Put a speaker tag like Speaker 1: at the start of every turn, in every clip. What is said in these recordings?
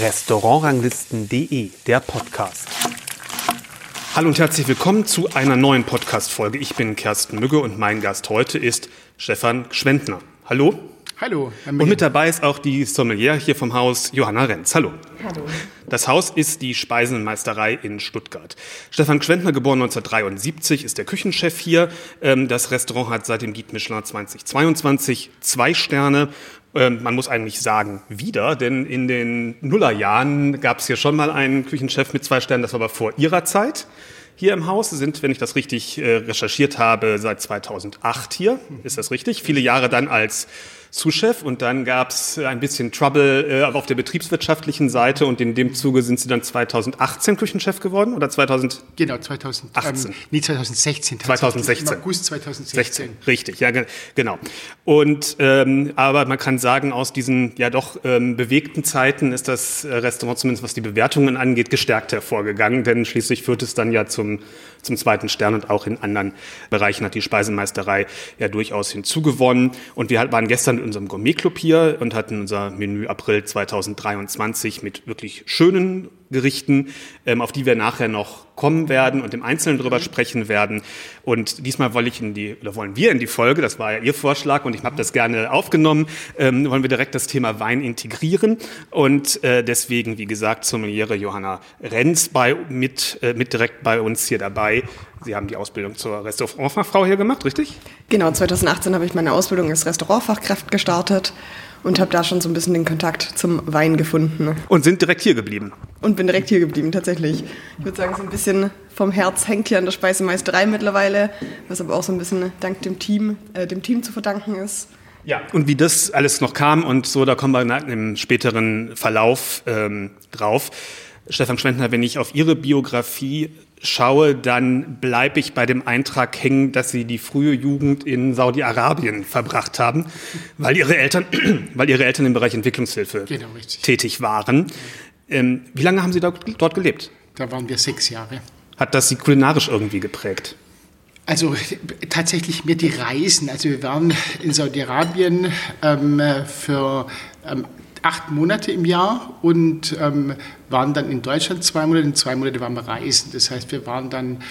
Speaker 1: Restaurantranglisten.de, der Podcast. Hallo und herzlich willkommen zu einer neuen Podcast-Folge. Ich bin Kersten Mügge und mein Gast heute ist Stefan Schwendner. Hallo.
Speaker 2: Hallo.
Speaker 1: Herr und mit dabei ist auch die Sommelier hier vom Haus, Johanna Renz. Hallo. Hallo. Das Haus ist die Speisenmeisterei in Stuttgart. Stefan Schwendner, geboren 1973, ist der Küchenchef hier. Ähm, das Restaurant hat seit dem Guide Michelin 2022 zwei Sterne ähm, man muss eigentlich sagen, wieder, denn in den Nullerjahren gab es hier schon mal einen Küchenchef mit zwei Sternen, das war aber vor ihrer Zeit. Hier im Haus Sie sind, wenn ich das richtig äh, recherchiert habe, seit 2008 hier. Ist das richtig? Viele Jahre dann als Zuschef und dann gab es ein bisschen Trouble äh, auf der betriebswirtschaftlichen Seite und in dem Zuge sind Sie dann 2018 Küchenchef geworden oder 2000?
Speaker 2: Genau, 2018. Ähm, nee, 2016.
Speaker 1: 2016.
Speaker 2: Im August 2016. 16,
Speaker 1: richtig, ja, genau. Und ähm, aber man kann sagen, aus diesen ja doch ähm, bewegten Zeiten ist das Restaurant zumindest was die Bewertungen angeht gestärkt hervorgegangen, denn schließlich führt es dann ja zum zum zweiten Stern und auch in anderen Bereichen hat die Speisemeisterei ja durchaus hinzugewonnen. Und wir waren gestern in unserem Gourmet-Club hier und hatten unser Menü April 2023 mit wirklich schönen Gerichten, ähm, auf die wir nachher noch kommen werden und im Einzelnen drüber sprechen werden. Und diesmal wollte ich in die, oder wollen wir in die Folge, das war ja Ihr Vorschlag und ich habe das gerne aufgenommen, ähm, wollen wir direkt das Thema Wein integrieren. Und äh, deswegen, wie gesagt, Sommeliere Johanna Renz bei, mit, äh, mit direkt bei uns hier dabei. Sie haben die Ausbildung zur Restaurantfachfrau hier gemacht, richtig?
Speaker 3: Genau, 2018 habe ich meine Ausbildung als Restaurantfachkraft gestartet und habe da schon so ein bisschen den Kontakt zum Wein gefunden.
Speaker 1: Und sind direkt hier geblieben?
Speaker 3: Und bin direkt hier geblieben, tatsächlich. Ich würde sagen, so ein bisschen vom Herz hängt hier an der Speisemeisterei mittlerweile, was aber auch so ein bisschen dank dem Team, äh, dem Team zu verdanken ist.
Speaker 1: Ja, und wie das alles noch kam und so, da kommen wir im späteren Verlauf ähm, drauf. Stefan Schwendner, wenn ich auf Ihre Biografie schaue, dann bleibe ich bei dem Eintrag hängen, dass Sie die frühe Jugend in Saudi-Arabien verbracht haben, weil Ihre Eltern, weil Ihre Eltern im Bereich Entwicklungshilfe genau, tätig waren. Ähm, wie lange haben Sie dort, dort gelebt?
Speaker 2: Da waren wir sechs Jahre.
Speaker 1: Hat das Sie kulinarisch irgendwie geprägt?
Speaker 2: Also tatsächlich mir die Reisen. Also wir waren in Saudi-Arabien ähm, für ähm, acht Monate im Jahr und ähm, waren dann in Deutschland zwei Monate. und zwei Monate waren wir reisen. Das heißt, wir waren dann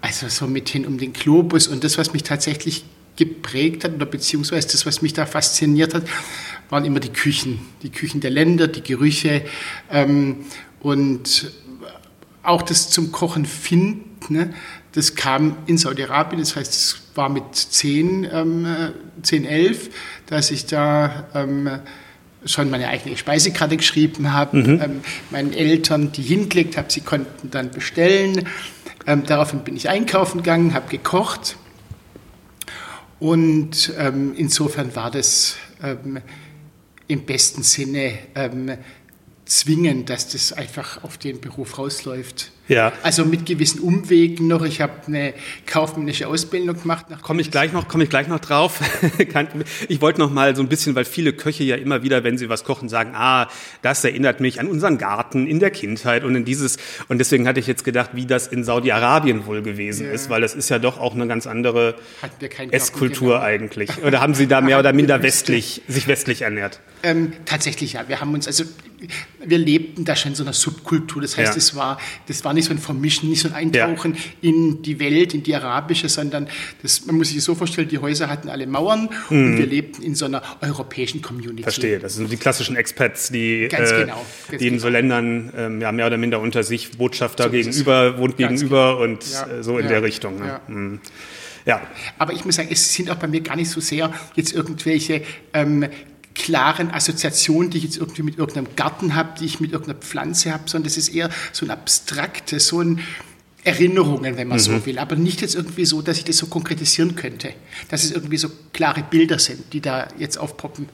Speaker 2: also so mithin um den Globus. Und das, was mich tatsächlich geprägt hat oder beziehungsweise das, was mich da fasziniert hat, waren immer die Küchen. Die Küchen der Länder, die Gerüche ähm, und auch das zum Kochen finden. Ne? Das kam in Saudi-Arabien, das heißt, es war mit 10, ähm, 10 11, dass ich da ähm, schon meine eigene Speisekarte geschrieben habe, mhm. ähm, meinen Eltern die hingelegt habe, sie konnten dann bestellen. Ähm, daraufhin bin ich einkaufen gegangen, habe gekocht und ähm, insofern war das ähm, im besten Sinne ähm, zwingend, dass das einfach auf den Beruf rausläuft. Ja. Also mit gewissen Umwegen noch. Ich habe eine kaufmännische Ausbildung gemacht.
Speaker 1: Komme ich gleich noch, komme ich gleich noch drauf. ich wollte noch mal so ein bisschen, weil viele Köche ja immer wieder, wenn sie was kochen, sagen, ah, das erinnert mich an unseren Garten in der Kindheit und in dieses. Und deswegen hatte ich jetzt gedacht, wie das in Saudi-Arabien wohl gewesen ja. ist, weil das ist ja doch auch eine ganz andere Esskultur genau. eigentlich. Oder haben Sie da mehr oder minder westlich, sich westlich ernährt?
Speaker 2: Ähm, tatsächlich ja. Wir haben uns also wir lebten da schon in so einer Subkultur. Das heißt, ja. es war, das war nicht so ein Vermischen, nicht so ein Eintauchen ja. in die Welt, in die arabische, sondern das, man muss sich so vorstellen, die Häuser hatten alle Mauern mhm. und wir lebten in so einer europäischen Community.
Speaker 1: Verstehe, das sind die klassischen Expats, die, äh, genau, die in genau. so Ländern ähm, ja, mehr oder minder unter sich Botschafter so gegenüber, wohnt gegenüber genau. und ja. äh, so in der Richtung. Ne? Mhm.
Speaker 2: Ja. Aber ich muss sagen, es sind auch bei mir gar nicht so sehr jetzt irgendwelche ähm, klaren Assoziationen, die ich jetzt irgendwie mit irgendeinem Garten habe, die ich mit irgendeiner Pflanze habe, sondern das ist eher so ein abstraktes, so ein Erinnerungen, wenn man mhm. so will, aber nicht jetzt irgendwie so, dass ich das so konkretisieren könnte, dass es irgendwie so klare Bilder sind, die da jetzt aufpoppen.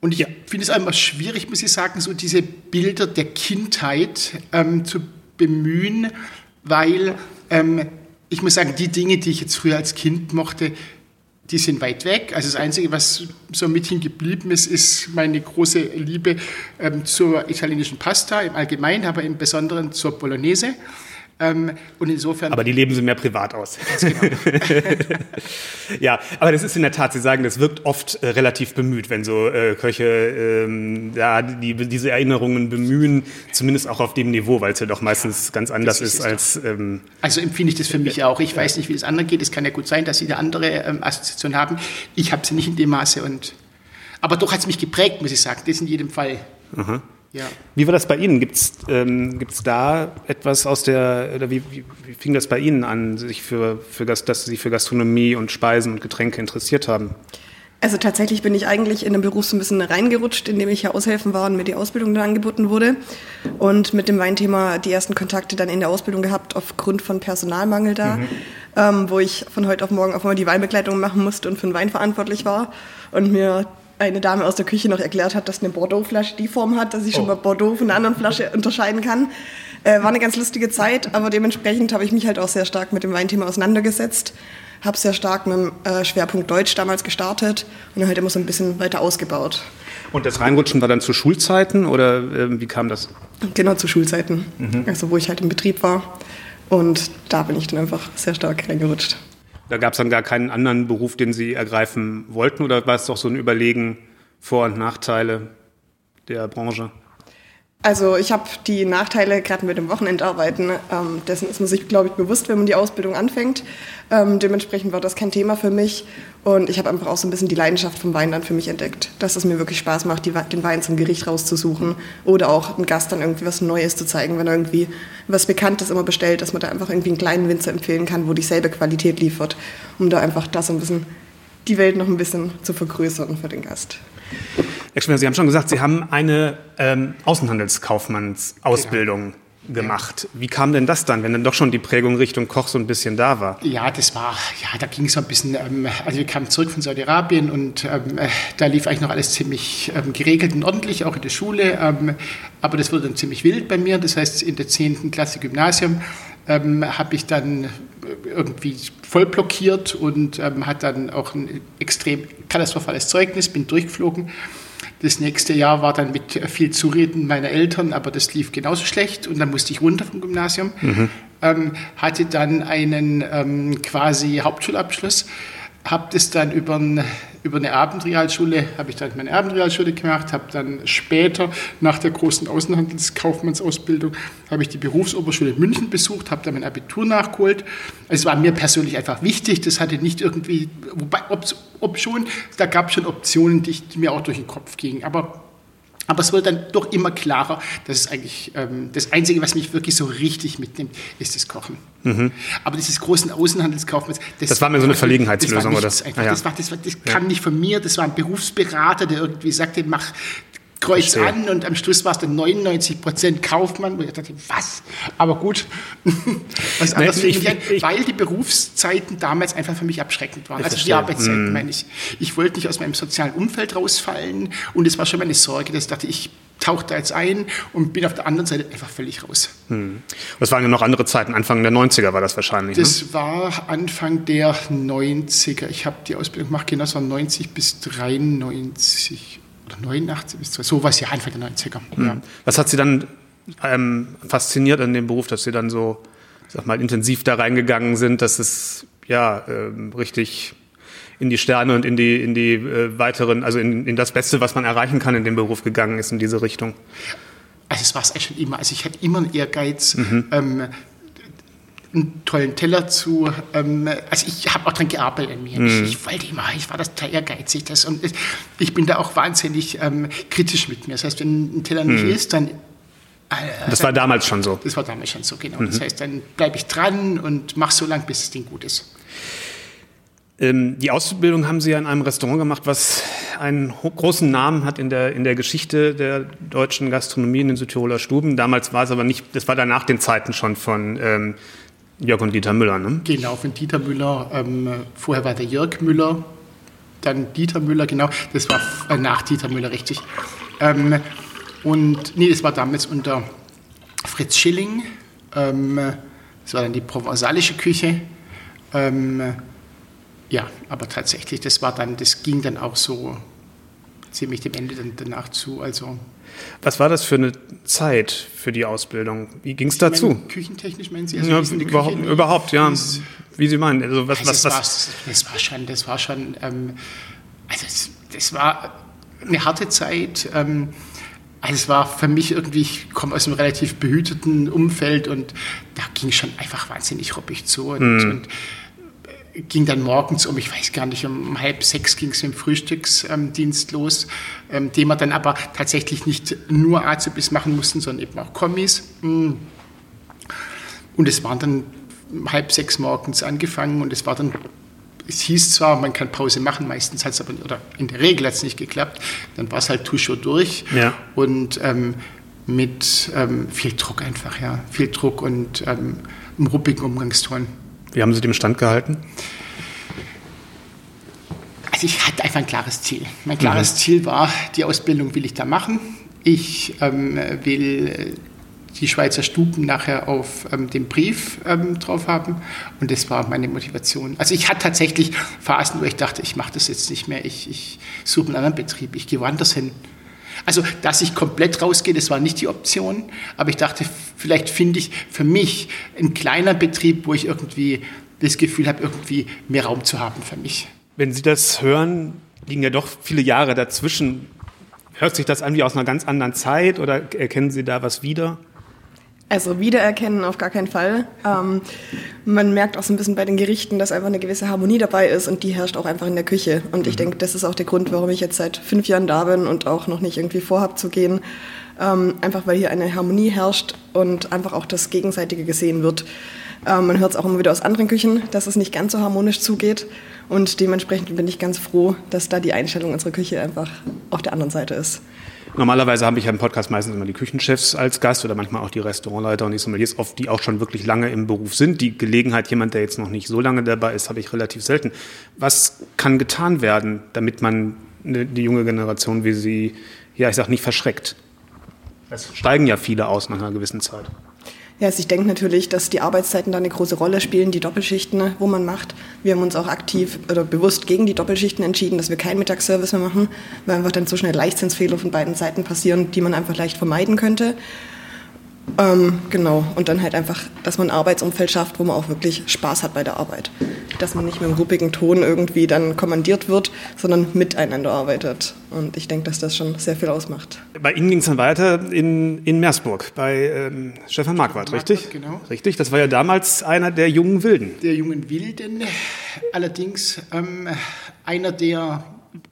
Speaker 2: Und ich finde es einmal schwierig, muss ich sagen, so diese Bilder der Kindheit ähm, zu bemühen, weil ähm, ich muss sagen, die Dinge, die ich jetzt früher als Kind mochte, die sind weit weg. Also das Einzige, was so mithin geblieben ist, ist meine große Liebe ähm, zur italienischen Pasta im Allgemeinen, aber im Besonderen zur Bolognese. Ähm, und insofern.
Speaker 1: Aber die leben sie mehr privat aus. Genau. ja, aber das ist in der Tat, Sie sagen, das wirkt oft äh, relativ bemüht, wenn so äh, Köche ähm, ja, die, diese Erinnerungen bemühen, zumindest auch auf dem Niveau, weil es ja doch meistens ganz anders ist, ist als.
Speaker 2: Ähm, also empfinde ich das für mich auch. Ich ja. weiß nicht, wie das andere geht. Es kann ja gut sein, dass Sie eine andere ähm, Assoziation haben. Ich habe sie nicht in dem Maße und. Aber doch hat es mich geprägt, muss ich sagen. Das in jedem Fall.
Speaker 1: Aha. Ja. Wie war das bei Ihnen? Gibt es ähm, da etwas aus der, oder wie, wie, wie, fing das bei Ihnen an, sich für, für, dass Sie sich für Gastronomie und Speisen und Getränke interessiert haben?
Speaker 3: Also tatsächlich bin ich eigentlich in den Beruf so ein bisschen reingerutscht, indem ich ja aushelfen war und mir die Ausbildung dann angeboten wurde. Und mit dem Weinthema die ersten Kontakte dann in der Ausbildung gehabt, aufgrund von Personalmangel da, mhm. ähm, wo ich von heute auf morgen auf einmal die Weinbegleitung machen musste und für den Wein verantwortlich war. Und mir eine Dame aus der Küche noch erklärt hat, dass eine Bordeaux-Flasche die Form hat, dass ich oh. schon mal Bordeaux von einer anderen Flasche unterscheiden kann. Äh, war eine ganz lustige Zeit, aber dementsprechend habe ich mich halt auch sehr stark mit dem Weinthema auseinandergesetzt. Habe sehr stark mit dem äh, Schwerpunkt Deutsch damals gestartet und dann halt immer so ein bisschen weiter ausgebaut.
Speaker 1: Und das Reinrutschen war dann zu Schulzeiten oder äh, wie kam das?
Speaker 3: Genau, zu Schulzeiten. Mhm. Also wo ich halt im Betrieb war. Und da bin ich dann einfach sehr stark reingerutscht.
Speaker 1: Da gab es dann gar keinen anderen Beruf, den Sie ergreifen wollten oder war es doch so ein Überlegen Vor- und Nachteile der Branche?
Speaker 3: Also ich habe die Nachteile gerade mit dem Wochenendarbeiten, ähm, dessen ist man sich, glaube ich, bewusst, wenn man die Ausbildung anfängt. Ähm, dementsprechend war das kein Thema für mich und ich habe einfach auch so ein bisschen die Leidenschaft vom Wein dann für mich entdeckt, dass es mir wirklich Spaß macht, die, den Wein zum Gericht rauszusuchen oder auch einem Gast dann irgendwie was Neues zu zeigen, wenn er irgendwie was Bekanntes immer bestellt, dass man da einfach irgendwie einen kleinen Winzer empfehlen kann, wo dieselbe Qualität liefert, um da einfach das ein bisschen, die Welt noch ein bisschen zu vergrößern für den Gast.
Speaker 1: Schmier, Sie haben schon gesagt, Sie haben eine ähm, Außenhandelskaufmannsausbildung genau. gemacht. Wie kam denn das dann, wenn dann doch schon die Prägung Richtung Koch so ein bisschen da war?
Speaker 2: Ja, das war, ja, da ging es so ein bisschen, ähm, also wir kamen zurück von Saudi-Arabien und ähm, äh, da lief eigentlich noch alles ziemlich ähm, geregelt und ordentlich, auch in der Schule. Ähm, aber das wurde dann ziemlich wild bei mir. Das heißt, in der 10. Klasse Gymnasium ähm, habe ich dann äh, irgendwie voll blockiert und ähm, hat dann auch ein extrem katastrophales Zeugnis, bin durchgeflogen das nächste Jahr war dann mit viel Zureden meiner Eltern, aber das lief genauso schlecht und dann musste ich runter vom Gymnasium. Mhm. Ähm, hatte dann einen ähm, quasi Hauptschulabschluss habe das dann über, ein, über eine Abendrealschule, habe ich dann meine Abendrealschule gemacht, habe dann später nach der großen Außenhandelskaufmannsausbildung, habe ich die Berufsoberschule München besucht, habe dann mein Abitur nachgeholt. Es war mir persönlich einfach wichtig, das hatte nicht irgendwie, wobei, ob, ob schon, da gab es schon Optionen, die, die mir auch durch den Kopf gingen, aber aber es wird dann doch immer klarer, dass es eigentlich ähm, das Einzige, was mich wirklich so richtig mitnimmt, ist das Kochen. Mhm. Aber dieses großen Außenhandelskaufmanns,
Speaker 1: das, das war mir so eine Verlegenheitslösung,
Speaker 2: oder? Das, ah, ja. das, war, das, war, das kam ja. nicht von mir, das war ein Berufsberater, der irgendwie sagte, mach Kreuz Verstehe. an und am Schluss war es dann 99 Prozent Kaufmann. Und ich dachte, was? Aber gut, was anderes Nein, ich, ich, weil die Berufszeiten damals einfach für mich abschreckend waren. Also die Arbeitszeiten, mm. meine ich. Ich wollte nicht aus meinem sozialen Umfeld rausfallen und es war schon meine Sorge, dass ich dachte, ich tauche da jetzt ein und bin auf der anderen Seite einfach völlig raus.
Speaker 1: Hm. Das waren ja noch andere Zeiten, Anfang der 90er war das wahrscheinlich.
Speaker 2: Das ne? war Anfang der 90er. Ich habe die Ausbildung gemacht, genau, das war 90 bis 93 oder 89 bis sowas, ja, Anfang der 90er. Mhm. Ja.
Speaker 1: Was hat Sie dann ähm, fasziniert an dem Beruf, dass Sie dann so, sag mal, intensiv da reingegangen sind, dass es ja ähm, richtig in die Sterne und in die, in die äh, weiteren, also in, in das Beste, was man erreichen kann in dem Beruf gegangen ist, in diese Richtung?
Speaker 2: Also es war es eigentlich schon immer. Also ich hatte immer einen Ehrgeiz, mhm. ähm, einen tollen Teller zu. Ähm, also ich habe auch daran gearbeitet an mir. Mhm. Ich, ich, wollte immer, ich war das total ehrgeizig. Das, und ich bin da auch wahnsinnig ähm, kritisch mit mir. Das heißt, wenn ein Teller nicht mhm. ist, dann
Speaker 1: äh, das war damals schon so.
Speaker 2: Das war damals schon so, genau. Mhm. Das heißt, dann bleibe ich dran und mache so lange, bis das Ding gut ist.
Speaker 1: Ähm, die Ausbildung haben Sie ja in einem Restaurant gemacht, was einen großen Namen hat in der, in der Geschichte der deutschen Gastronomie in den Südtiroler Stuben. Damals war es aber nicht, das war danach den Zeiten schon von ähm, Jörg und Dieter Müller, ne?
Speaker 2: Genau, von Dieter Müller. Ähm, vorher war der Jörg Müller, dann Dieter Müller, genau. Das war äh, nach Dieter Müller, richtig. Ähm, und nee, das war damals unter Fritz Schilling. Ähm, das war dann die provenzalische Küche. Ähm, ja, aber tatsächlich, das war dann, das ging dann auch so ziemlich dem Ende dann danach zu. Also
Speaker 1: Was war das für eine Zeit für die Ausbildung? Wie ging es dazu?
Speaker 2: Meine, küchentechnisch meinen Sie? Also
Speaker 1: Ja, überhaupt, überhaupt, ja. Wie Sie meinen. Also was,
Speaker 2: Also
Speaker 1: was,
Speaker 2: das,
Speaker 1: was,
Speaker 2: war, das war schon, das war schon, ähm, also das, das war eine harte Zeit. Ähm, also es war für mich irgendwie, ich komme aus einem relativ behüteten Umfeld und da ging schon einfach wahnsinnig ruppig zu und, und äh, ging dann morgens um, ich weiß gar nicht, um halb sechs ging es im Frühstücksdienst los, ähm, den wir dann aber tatsächlich nicht nur Azubis machen mussten, sondern eben auch Kommis. Mm. Und es waren dann halb sechs morgens angefangen und es war dann, es hieß zwar, man kann Pause machen, meistens hat es aber, oder in der Regel hat es nicht geklappt, dann war es halt Tuscho durch
Speaker 1: Ja.
Speaker 2: und ähm, mit ähm, viel Druck einfach, ja, viel Druck und ähm, einem ruppigen Umgangston.
Speaker 1: Wie haben Sie dem Stand gehalten?
Speaker 2: Also ich hatte einfach ein klares Ziel. Mein klares Ziel war, die Ausbildung will ich da machen. Ich ähm, will äh, die Schweizer Stuben nachher auf ähm, dem Brief ähm, drauf haben. Und das war meine Motivation. Also ich hatte tatsächlich Phasen, wo ich dachte, ich mache das jetzt nicht mehr. Ich, ich suche einen anderen Betrieb. Ich gehe woanders hin. Also, dass ich komplett rausgehe, das war nicht die Option. Aber ich dachte, vielleicht finde ich für mich einen kleinen Betrieb, wo ich irgendwie das Gefühl habe, irgendwie mehr Raum zu haben für mich.
Speaker 1: Wenn Sie das hören, liegen ja doch viele Jahre dazwischen. Hört sich das an wie aus einer ganz anderen Zeit oder erkennen Sie da was wieder?
Speaker 3: Also wiedererkennen auf gar keinen Fall. Ähm, man merkt auch so ein bisschen bei den Gerichten, dass einfach eine gewisse Harmonie dabei ist und die herrscht auch einfach in der Küche. Und ich denke, das ist auch der Grund, warum ich jetzt seit fünf Jahren da bin und auch noch nicht irgendwie vorhab zu gehen. Ähm, einfach weil hier eine Harmonie herrscht und einfach auch das Gegenseitige gesehen wird. Ähm, man hört es auch immer wieder aus anderen Küchen, dass es nicht ganz so harmonisch zugeht. Und dementsprechend bin ich ganz froh, dass da die Einstellung unserer Küche einfach auf der anderen Seite ist.
Speaker 1: Normalerweise habe ich ja im Podcast meistens immer die Küchenchefs als Gast oder manchmal auch die Restaurantleiter und die Sommeliers, oft die auch schon wirklich lange im Beruf sind. Die Gelegenheit, jemand, der jetzt noch nicht so lange dabei ist, habe ich relativ selten. Was kann getan werden, damit man ne- die junge Generation wie Sie, ja, ich sage nicht verschreckt? Es steigen ja viele aus nach einer gewissen Zeit.
Speaker 3: Ja, also ich denke natürlich, dass die Arbeitszeiten da eine große Rolle spielen, die Doppelschichten, ne, wo man macht. Wir haben uns auch aktiv oder bewusst gegen die Doppelschichten entschieden, dass wir keinen Mittagsservice mehr machen, weil einfach dann so schnell Leichtsinnsfehler von beiden Seiten passieren, die man einfach leicht vermeiden könnte. Ähm, genau, und dann halt einfach, dass man ein Arbeitsumfeld schafft, wo man auch wirklich Spaß hat bei der Arbeit. Dass man nicht mit einem ruppigen Ton irgendwie dann kommandiert wird, sondern miteinander arbeitet. Und ich denke, dass das schon sehr viel ausmacht.
Speaker 1: Bei Ihnen ging es dann weiter in, in Meersburg bei ähm, Stefan Marquardt, richtig?
Speaker 2: Marquardt, genau.
Speaker 1: Richtig, das war ja damals einer der jungen Wilden.
Speaker 2: der jungen Wilden, allerdings ähm, einer der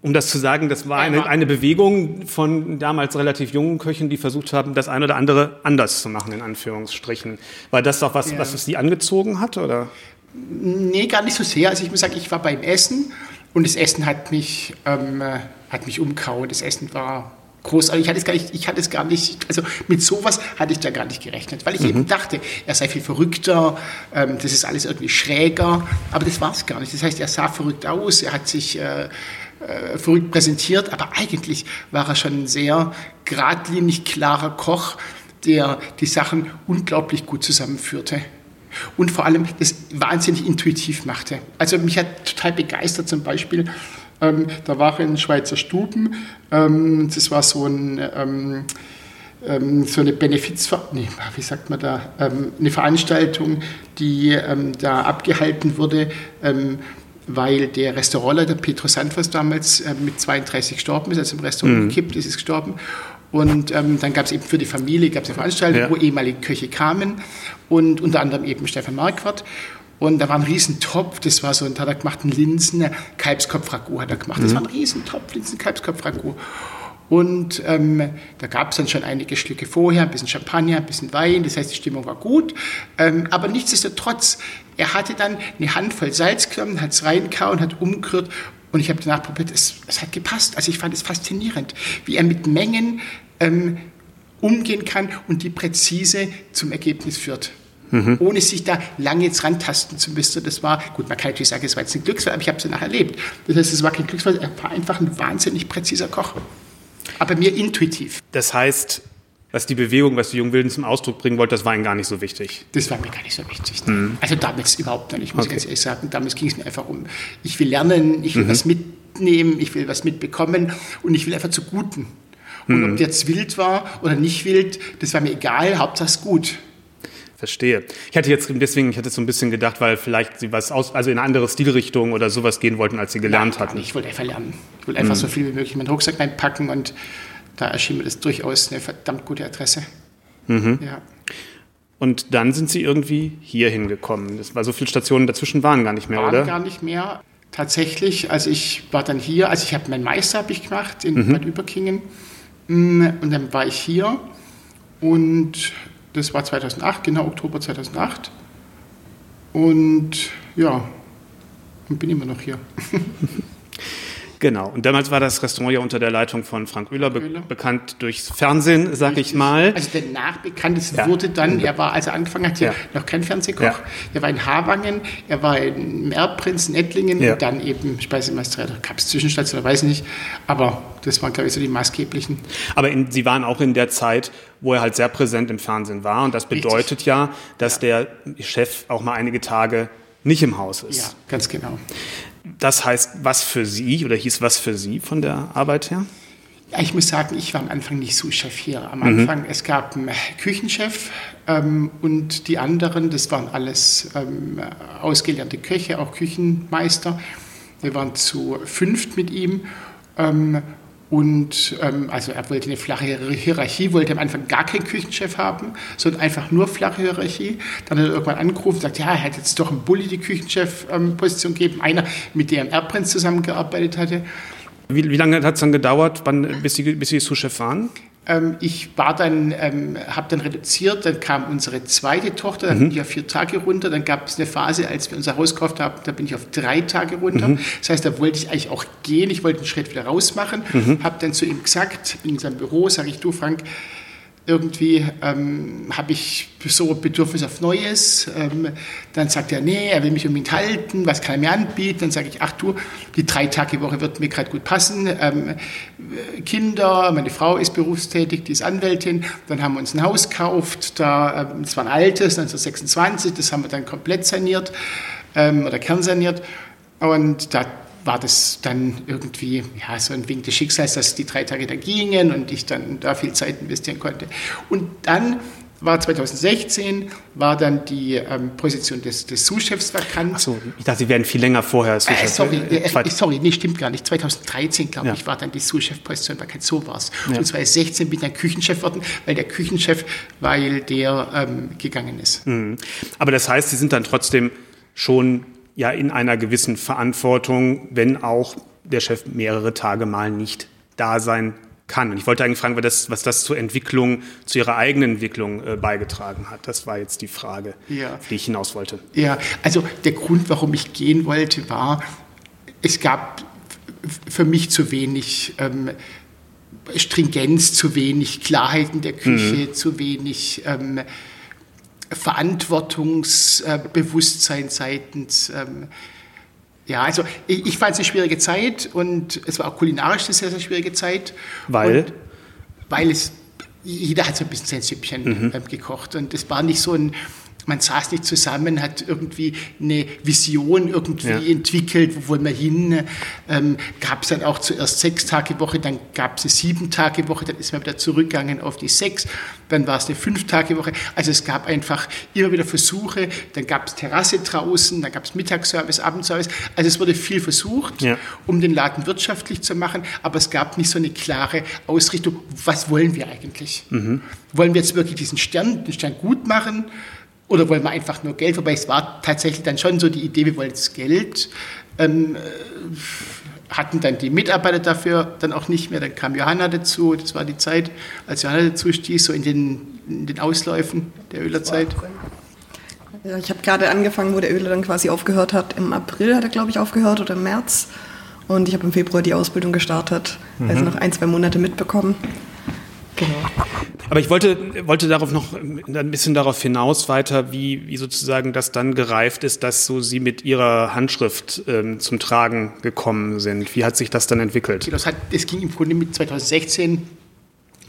Speaker 1: Um das zu sagen, das war eine, eine Bewegung von damals relativ jungen Köchen, die versucht haben, das eine oder andere anders zu machen, in Anführungsstrichen. War das doch was,
Speaker 2: Ja.
Speaker 1: was es Sie angezogen hat? Oder?
Speaker 2: Nee, gar nicht so sehr. Also ich muss sagen, ich war beim Essen und das Essen hat mich, ähm, äh, hat mich umgehauen. Das Essen war großartig. Ich hatte es gar nicht, ich hatte es gar nicht, also mit sowas hatte ich da gar nicht gerechnet, weil ich eben dachte, er sei viel verrückter, ähm, das ist alles irgendwie schräger, aber das war es gar nicht. Das heißt, er sah verrückt aus, er hat sich äh, äh, verrückt präsentiert, aber eigentlich war er schon ein sehr geradlinig, klarer Koch, der die Sachen unglaublich gut zusammenführte und vor allem das wahnsinnig intuitiv machte. Also mich hat total begeistert zum Beispiel, ähm, da war in Schweizer Stuben, ähm, das war so ein... Ähm, ähm, so eine Benefiz, nee, wie sagt man da, ähm, eine Veranstaltung, die ähm, da abgehalten wurde, weil der Restaurantleiter Petro Sandvers damals äh, mit 32 gestorben ist, also im Restaurant gekippt ist, ist gestorben. Und ähm, dann gab es eben für die Familie gab's eine Veranstaltung,
Speaker 1: Ja.
Speaker 2: wo ehemalige Köche kamen und unter anderem eben Stefan Marquardt. Und da war ein Riesentopf, das war so, und da hat er gemacht einen Linsen, Kalbskopfragout hat er gemacht. Das war ein Riesentopf, Linsen, Kalbskopfragout. Und ähm, da gab es dann schon einige Stücke vorher, ein bisschen Champagner, ein bisschen Wein, das heißt, die Stimmung war gut. Ähm, aber nichtsdestotrotz, er hatte dann eine Handvoll Salz genommen, hat es reingehauen, hat umgerührt und ich habe danach probiert, es, es hat gepasst. Also ich fand es faszinierend, wie er mit Mengen ähm, umgehen kann und die präzise zum Ergebnis führt. Ohne sich da lange jetzt rantasten zu müssen. Das war, gut, man kann natürlich sagen, es war jetzt ein Glücksfall, aber ich habe es danach erlebt. Das heißt, es war kein Glücksfall, er war einfach ein wahnsinnig präziser Koch. Aber mir intuitiv.
Speaker 1: Das heißt, was die Bewegung, was die jungen Wilden zum Ausdruck bringen wollte, das war Ihnen gar nicht so wichtig.
Speaker 2: Das war mir gar nicht so wichtig. Also damals überhaupt nicht, muss
Speaker 1: Okay.
Speaker 2: ich ganz ehrlich sagen. Damals ging es mir einfach um, ich will lernen, ich will was mit, mitnehmen, ich will was mitbekommen und ich will einfach zu Guten. Und mhm. ob jetzt wild war oder nicht wild, das war mir egal, Hauptsache gut.
Speaker 1: Verstehe. Ich hatte jetzt deswegen, ich hatte so ein bisschen gedacht, weil vielleicht Sie was aus, also in eine andere Stilrichtung oder sowas gehen wollten, als Sie gelernt Nein, hatten.
Speaker 2: Ich wollte einfach lernen. Ich wollte einfach mhm. so viel wie möglich in meinen Rucksack reinpacken und da erschien mir das durchaus eine verdammt gute Adresse.
Speaker 1: Mhm. Ja. Und dann sind Sie irgendwie hier hingekommen. Das war so viele Stationen dazwischen waren gar nicht mehr, waren oder?
Speaker 2: gar nicht mehr. Tatsächlich, also ich war dann hier, also ich habe meinen Meister habe ich gemacht in mhm. Bad Überkingen mm, und dann war ich hier und das war 2008, genau Oktober 2008 und ja, und bin immer noch hier.
Speaker 1: Genau. Und damals war das Restaurant ja unter der Leitung von Frank Oehler, be Oehler. bekannt durchs Fernsehen, sag ich mal.
Speaker 2: Also der Nachbekannt ja. wurde dann, er war, als er angefangen hat, ja. noch kein Fernsehkoch. Ja. Er war in Havangen, er war in Erbprinz, in Ettlingen und dann eben Speisemeister. Da gab es Zwischenstationen, weiß ich nicht. Aber das waren, glaube ich, so die maßgeblichen.
Speaker 1: Aber in, Sie waren auch in der Zeit, wo er halt sehr präsent im Fernsehen war. Und das bedeutet Richtig. ja, dass der Chef auch mal einige Tage nicht im Haus ist. Ja,
Speaker 2: ganz genau.
Speaker 1: Das heißt, was für Sie oder hieß was für Sie von der Arbeit her?
Speaker 2: Ja, ich muss sagen, ich war am Anfang nicht Sous-Chef hier. Am Anfang, mhm. es gab einen Küchenchef ähm, und die anderen, das waren alles ähm, ausgelernte Köche, auch Küchenmeister. Wir waren zu fünft mit ihm. Ähm, und ähm, also er wollte eine flache Hierarchie, wollte am Anfang gar keinen Küchenchef haben, sondern einfach nur flache Hierarchie. Dann hat er irgendwann angerufen und gesagt, ja, er hat jetzt doch einen Bulli die Küchenchef-Position ähm, gegeben, einer, mit dem Erbrenz zusammengearbeitet hatte.
Speaker 1: Wie, wie lange hat es dann gedauert, wann, bis Sie, bis Sie Sous-Chef waren?
Speaker 2: Ähm, ich war dann, ähm, habe dann reduziert, dann kam unsere zweite Tochter, dann mhm. bin ich auf vier Tage runter, dann gab es eine Phase, als wir unser Haus gekauft haben, da bin ich auf drei Tage runter. Mhm. Das heißt, da wollte ich eigentlich auch gehen, ich wollte einen Schritt wieder raus machen, mhm. habe dann zu ihm gesagt, in seinem Büro, sage ich, du Frank, irgendwie ähm, habe ich so Bedürfnis auf Neues. Ähm, dann sagt er, nee, er will mich unbedingt halten, was kann er mir anbieten? Dann sage ich, ach du, die drei Tage Woche wird mir gerade gut passen. Ähm, Kinder, meine Frau ist berufstätig, die ist Anwältin. Dann haben wir uns ein Haus gekauft, da, ähm, das war ein altes, 1926, das haben wir dann komplett saniert ähm, oder kernsaniert. Und da war das dann irgendwie ja, so ein Wink des Schicksals, dass die drei Tage da gingen und ich dann da viel Zeit investieren konnte. Und dann war 2016, war dann die ähm, Position des, des Sous-Chefs vakant.
Speaker 1: Achso, ich dachte, Sie wären viel länger vorher
Speaker 2: Sous-Chef. Äh, sorry, äh, äh, sorry, nee, stimmt gar nicht. 2013, glaube ja. ich, war dann die Sous-Chef-Position vakant. So war es. Ja. Und 2016 bin ich dann Küchenchef geworden, weil der Küchenchef, weil der ähm, gegangen ist.
Speaker 1: Mhm. Aber das heißt, Sie sind dann trotzdem schon ja in einer gewissen Verantwortung, wenn auch der Chef mehrere Tage mal nicht da sein kann. Und ich wollte eigentlich fragen, was das, was das zur Entwicklung, zu Ihrer eigenen Entwicklung äh, beigetragen hat. Das war jetzt die Frage, ja. die ich hinaus wollte.
Speaker 2: Ja, also der Grund, warum ich gehen wollte, war, es gab für mich zu wenig ähm, Stringenz, zu wenig Klarheit in der Küche, mhm. zu wenig ähm, Verantwortungsbewusstsein seitens. Ähm, ja, also ich, ich fand es eine schwierige Zeit und es war auch kulinarisch eine sehr, sehr schwierige Zeit.
Speaker 1: Weil?
Speaker 2: Und, weil es, jeder hat so ein bisschen sein Süppchen mhm. ähm, gekocht und es war nicht so ein man saß nicht zusammen, hat irgendwie eine Vision irgendwie ja. entwickelt, wo wollen wir hin. Ähm, gab es dann auch zuerst sechs Tage Woche, dann gab es eine sieben Tage Woche, dann ist man wieder zurückgegangen auf die sechs, dann war es eine fünf Tage Woche. Also es gab einfach immer wieder Versuche, dann gab es Terrasse draußen, dann gab es Mittagsservice, Abendservice. Also es wurde viel versucht, ja. um den Laden wirtschaftlich zu machen, aber es gab nicht so eine klare Ausrichtung, was wollen wir eigentlich? Mhm. Wollen wir jetzt wirklich diesen Stern, den Stern gut machen? Oder wollen wir einfach nur Geld? Wobei es war tatsächlich dann schon so die Idee, wir wollen jetzt Geld. Ähm, äh, hatten dann die Mitarbeiter dafür dann auch nicht mehr. Dann kam Johanna dazu. Das war die Zeit, als Johanna dazu stieß, so in den, in den Ausläufen der Ölerzeit.
Speaker 3: Ja, ich habe gerade angefangen, wo der Öler dann quasi aufgehört hat. Im April hat er, glaube ich, aufgehört oder im März. Und ich habe im Februar die Ausbildung gestartet. Also mhm. Also noch ein, zwei Monate mitbekommen.
Speaker 1: Genau. Aber ich wollte, wollte darauf noch ein bisschen darauf hinaus weiter, wie, wie sozusagen das dann gereift ist, dass so Sie mit Ihrer Handschrift ähm, zum Tragen gekommen sind. Wie hat sich das dann entwickelt?
Speaker 2: Das, hat, das ging im Grunde mit 2016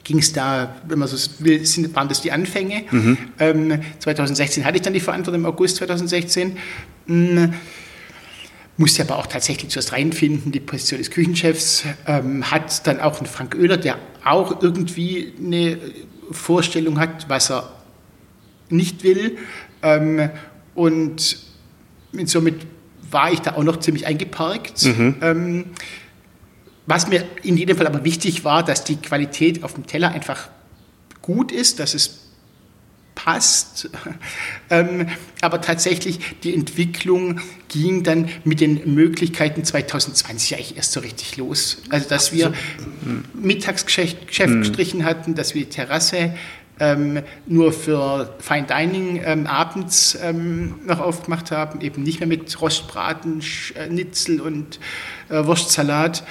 Speaker 2: ging es da, wenn man so will, sind, waren das die Anfänge. Mhm. Ähm, 2016 hatte ich dann die Verantwortung im August 2016. musste aber auch tatsächlich zuerst reinfinden. Die Position des Küchenchefs ähm, hat dann auch ein Frank Oehler, der auch irgendwie eine Vorstellung hat, was er nicht will. Ähm, und somit war ich da auch noch ziemlich eingeparkt. Mhm. Ähm, was mir in jedem Fall aber wichtig war, dass die Qualität auf dem Teller einfach gut ist, dass es passt. ähm, aber tatsächlich, die Entwicklung ging dann mit den Möglichkeiten 2020 eigentlich erst so richtig los. Also, dass wir Mittagsgeschäft mhm. gestrichen hatten, dass wir die Terrasse ähm, nur für Fine Dining ähm, abends ähm, noch aufgemacht haben, eben nicht mehr mit Rostbraten, Schnitzel und äh, Wurstsalat.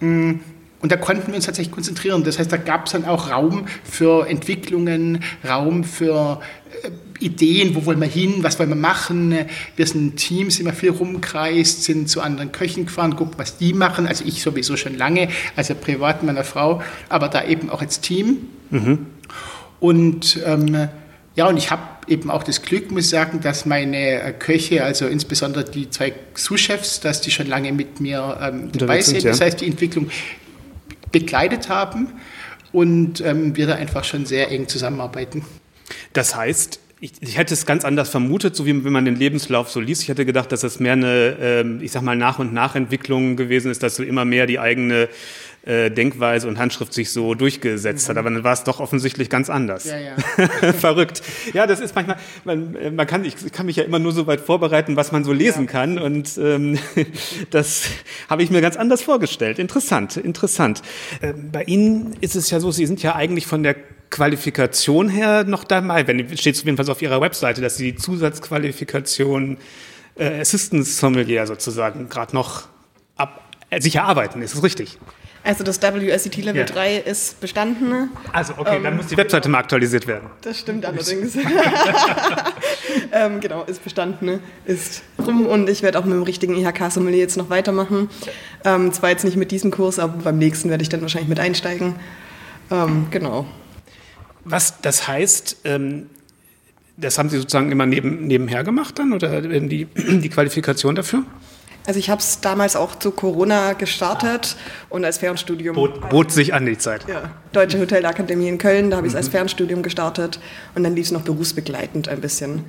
Speaker 2: Mm, und da konnten wir uns tatsächlich konzentrieren. Das heißt, da gab es dann auch Raum für Entwicklungen, Raum für äh, Ideen, wo wollen wir hin, was wollen wir machen. Wir sind ein Team, sind wir viel rumkreist, sind zu anderen Köchen gefahren, guckt, was die machen. Also ich sowieso schon lange, also privat meiner Frau, aber da eben auch als Team. Mhm. Und ähm, ja, und ich habe eben auch das Glück, muss ich sagen, dass meine Köche, also insbesondere die zwei Sous-Chefs, dass die schon lange mit mir ähm, dabei sind. Ja. Das heißt, die Entwicklung begleitet haben und ähm, wir da einfach schon sehr eng zusammenarbeiten.
Speaker 1: Das heißt, ich, ich, hätte es ganz anders vermutet, so wie wenn man den Lebenslauf so liest. Ich hätte gedacht, dass es mehr eine, ähm, ich sag mal, Nach- und Nachentwicklung gewesen ist, dass so immer mehr die eigene äh, Denkweise und Handschrift sich so durchgesetzt mhm. hat. Aber dann war es doch offensichtlich ganz anders. Ja, ja. Verrückt. Ja, das ist manchmal, man, äh, man kann, ich kann mich ja immer nur so weit vorbereiten, was man so lesen ja. kann. Und ähm, das habe ich mir ganz anders vorgestellt. Interessant, interessant. Äh, bei Ihnen ist es ja so, Sie sind ja eigentlich von der Qualifikation her noch dabei, wenn steht jedenfalls auf Ihrer Webseite, dass Sie die Zusatzqualifikation äh, Assistance Sommelier sozusagen gerade noch ab, äh, sich erarbeiten. Ist das richtig?
Speaker 3: Also das WSET Level ja. 3 ist bestanden.
Speaker 1: Also okay, ähm, dann muss die Webseite mal aktualisiert werden.
Speaker 3: Das stimmt allerdings. ähm, genau, ist bestanden, ist rum und ich werde auch mit dem richtigen IHK-Sommelier jetzt noch weitermachen. Ähm, zwar jetzt nicht mit diesem Kurs, aber beim nächsten werde ich dann wahrscheinlich mit einsteigen. Ähm, genau.
Speaker 1: Was das heißt, ähm, das haben Sie sozusagen immer neben, nebenher gemacht dann oder die, die Qualifikation dafür?
Speaker 3: Also ich habe es damals auch zu Corona gestartet und als Fernstudium.
Speaker 1: Bot, bot sich an die Zeit.
Speaker 3: Ja, Deutsche Hotelakademie in Köln, da habe ich es als. Fernstudium gestartet und dann lief es noch berufsbegleitend ein bisschen.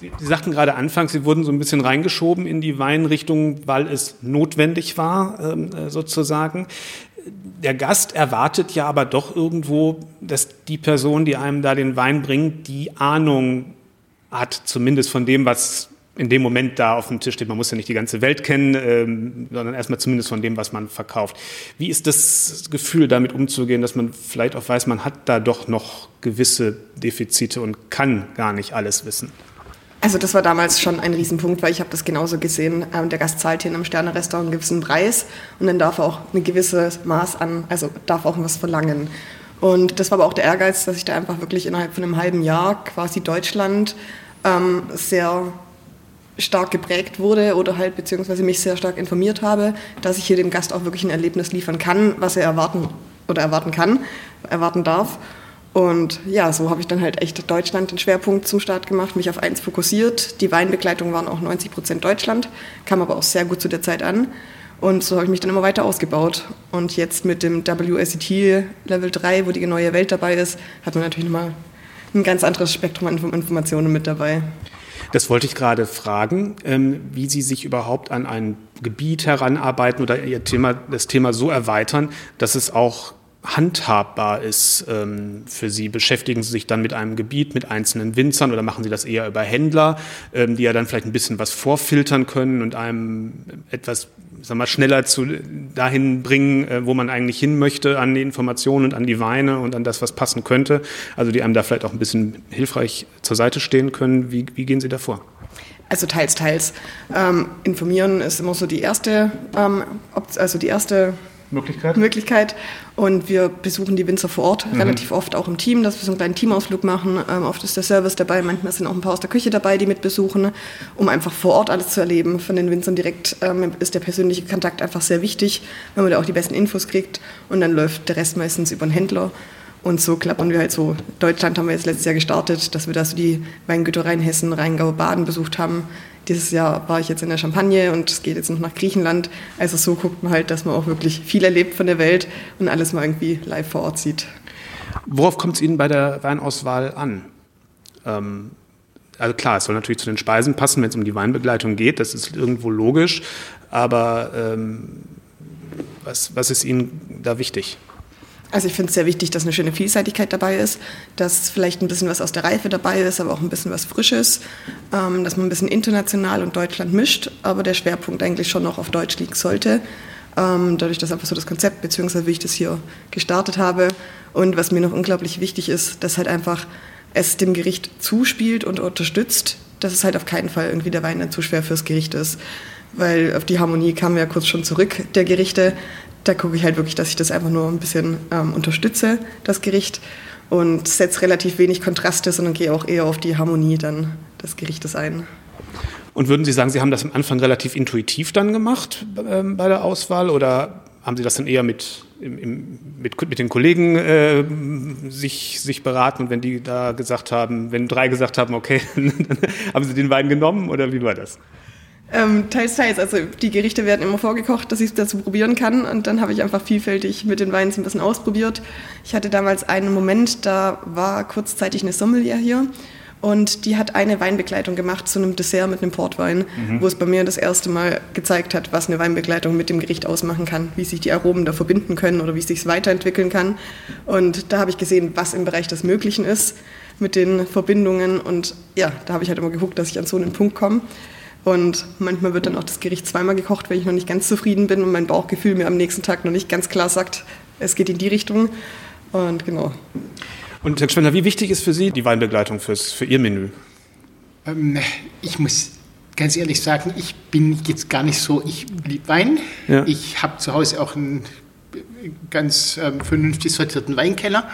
Speaker 1: Sie, Sie, sagten gerade anfangs, Sie wurden so ein bisschen reingeschoben in die Weinrichtung, weil es notwendig war, ähm, äh, sozusagen. Der Gast erwartet ja aber doch irgendwo, dass die Person, die einem da den Wein bringt, die Ahnung hat, zumindest von dem, was in dem Moment da auf dem Tisch steht. Man muss ja nicht die ganze Welt kennen, ähm, sondern erstmal zumindest von dem, was man verkauft. Wie ist das Gefühl, damit umzugehen, dass man vielleicht auch weiß, man hat da doch noch gewisse Defizite und kann gar nicht alles wissen?
Speaker 3: Also das war damals schon ein Riesenpunkt, weil ich habe das genauso gesehen. Ähm, der Gast zahlt hier in einem Sterne-Restaurant einen gewissen Preis und dann darf er auch ein gewisses Maß an, also darf auch was verlangen. Und das war aber auch der Ehrgeiz, dass ich da einfach wirklich innerhalb von einem halben Jahr quasi Deutschland ähm, sehr stark geprägt wurde oder halt beziehungsweise mich sehr stark informiert habe, dass ich hier dem Gast auch wirklich ein Erlebnis liefern kann, was er erwarten oder erwarten kann, erwarten darf. Und ja, so habe ich dann halt echt Deutschland den Schwerpunkt zum Start gemacht, mich auf eins fokussiert. Die Weinbegleitung waren auch 90 Prozent Deutschland, kam aber auch sehr gut zu der Zeit an. Und so habe ich mich dann immer weiter ausgebaut. Und jetzt mit dem WSET Level 3, wo die neue Welt dabei ist, hat man natürlich nochmal ein ganz anderes Spektrum an Informationen mit dabei.
Speaker 1: Das wollte ich gerade fragen, ähm, wie Sie sich überhaupt an ein Gebiet heranarbeiten oder Ihr Thema, das Thema so erweitern, dass es auch handhabbar ist ähm, für Sie? Beschäftigen Sie sich dann mit einem Gebiet, mit einzelnen Winzern oder machen Sie das eher über Händler, ähm, die ja dann vielleicht ein bisschen was vorfiltern können und einem etwas sag mal, schneller zu, dahin bringen, äh, wo man eigentlich hin möchte, an die Informationen und an die Weine und an das, was passen könnte? Also die einem da vielleicht auch ein bisschen hilfreich zur Seite stehen können. Wie, wie gehen Sie da vor?
Speaker 3: Also teils, teils. Ähm, informieren ist immer so die erste, ähm, also die erste Möglichkeit. Möglichkeit. Und wir besuchen die Winzer vor Ort mhm. relativ oft auch im Team, dass wir so einen kleinen Teamausflug machen. Ähm, oft ist der Service dabei, manchmal sind auch ein paar aus der Küche dabei, die mit besuchen, um einfach vor Ort alles zu erleben. Von den Winzern direkt ähm, ist der persönliche Kontakt einfach sehr wichtig, wenn man da auch die besten Infos kriegt. Und dann läuft der Rest meistens über einen Händler. Und so klappern wir halt so. Deutschland haben wir jetzt letztes Jahr gestartet, dass wir da so die Weingütereien Hessen, Rheingau, Baden besucht haben. Dieses Jahr war ich jetzt in der Champagne und es geht jetzt noch nach Griechenland. Also so guckt man halt, dass man auch wirklich viel erlebt von der Welt und alles mal irgendwie live vor Ort sieht.
Speaker 1: Worauf kommt es Ihnen bei der Weinauswahl an? Ähm, also klar, es soll natürlich zu den Speisen passen, wenn es um die Weinbegleitung geht, das ist irgendwo logisch, aber ähm, was, was ist Ihnen da wichtig?
Speaker 3: Also ich finde es sehr wichtig, dass eine schöne Vielseitigkeit dabei ist, dass vielleicht ein bisschen was aus der Reife dabei ist, aber auch ein bisschen was Frisches, ähm, dass man ein bisschen international und Deutschland mischt, aber der Schwerpunkt eigentlich schon noch auf Deutsch liegen sollte. Ähm, dadurch, dass einfach so das Konzept, beziehungsweise wie ich das hier gestartet habe. Und was mir noch unglaublich wichtig ist, dass halt einfach es dem Gericht zuspielt und unterstützt, dass es halt auf keinen Fall irgendwie der Wein dann zu schwer fürs Gericht ist. Weil auf die Harmonie wir ja kurz schon zurück, der Gerichte. Da gucke ich halt wirklich, dass ich das einfach nur ein bisschen ähm, unterstütze, das Gericht. Und setze relativ wenig Kontraste, sondern gehe auch eher auf die Harmonie dann des Gerichtes ein.
Speaker 1: Und würden Sie sagen, Sie haben das am Anfang relativ intuitiv dann gemacht ähm, bei der Auswahl oder haben Sie das dann eher mit, im, im, mit, mit, den Kollegen äh, sich, sich beraten und wenn die da gesagt haben, wenn drei gesagt haben, okay, dann haben Sie den Wein genommen oder wie war das?
Speaker 3: Ähm, teils, teils. Also die Gerichte werden immer vorgekocht, dass ich es dazu probieren kann. Und dann habe ich einfach vielfältig mit den Weinen ein bisschen ausprobiert. Ich hatte damals einen Moment, da war kurzzeitig eine Sommelier hier. Und die hat eine Weinbegleitung gemacht zu einem Dessert mit einem Portwein, mhm. wo es bei mir das erste Mal gezeigt hat, was eine Weinbegleitung mit dem Gericht ausmachen kann, wie sich die Aromen da verbinden können oder wie es sich weiterentwickeln kann. Und da habe ich gesehen, was im Bereich des Möglichen ist mit den Verbindungen. Und ja, da habe ich halt immer geguckt, dass ich an so einen Punkt komme. Und manchmal wird dann auch das Gericht zweimal gekocht, wenn ich noch nicht ganz zufrieden bin und mein Bauchgefühl mir am nächsten Tag noch nicht ganz klar sagt, es geht in die Richtung. Und genau.
Speaker 1: Und Herr Gschwender, wie wichtig ist für Sie die Weinbegleitung fürs, für Ihr Menü?
Speaker 2: Ähm, ich muss ganz ehrlich sagen, ich bin jetzt gar nicht so, ich liebe Wein. Ja. Ich habe zu Hause auch einen ganz ähm, vernünftig sortierten Weinkeller.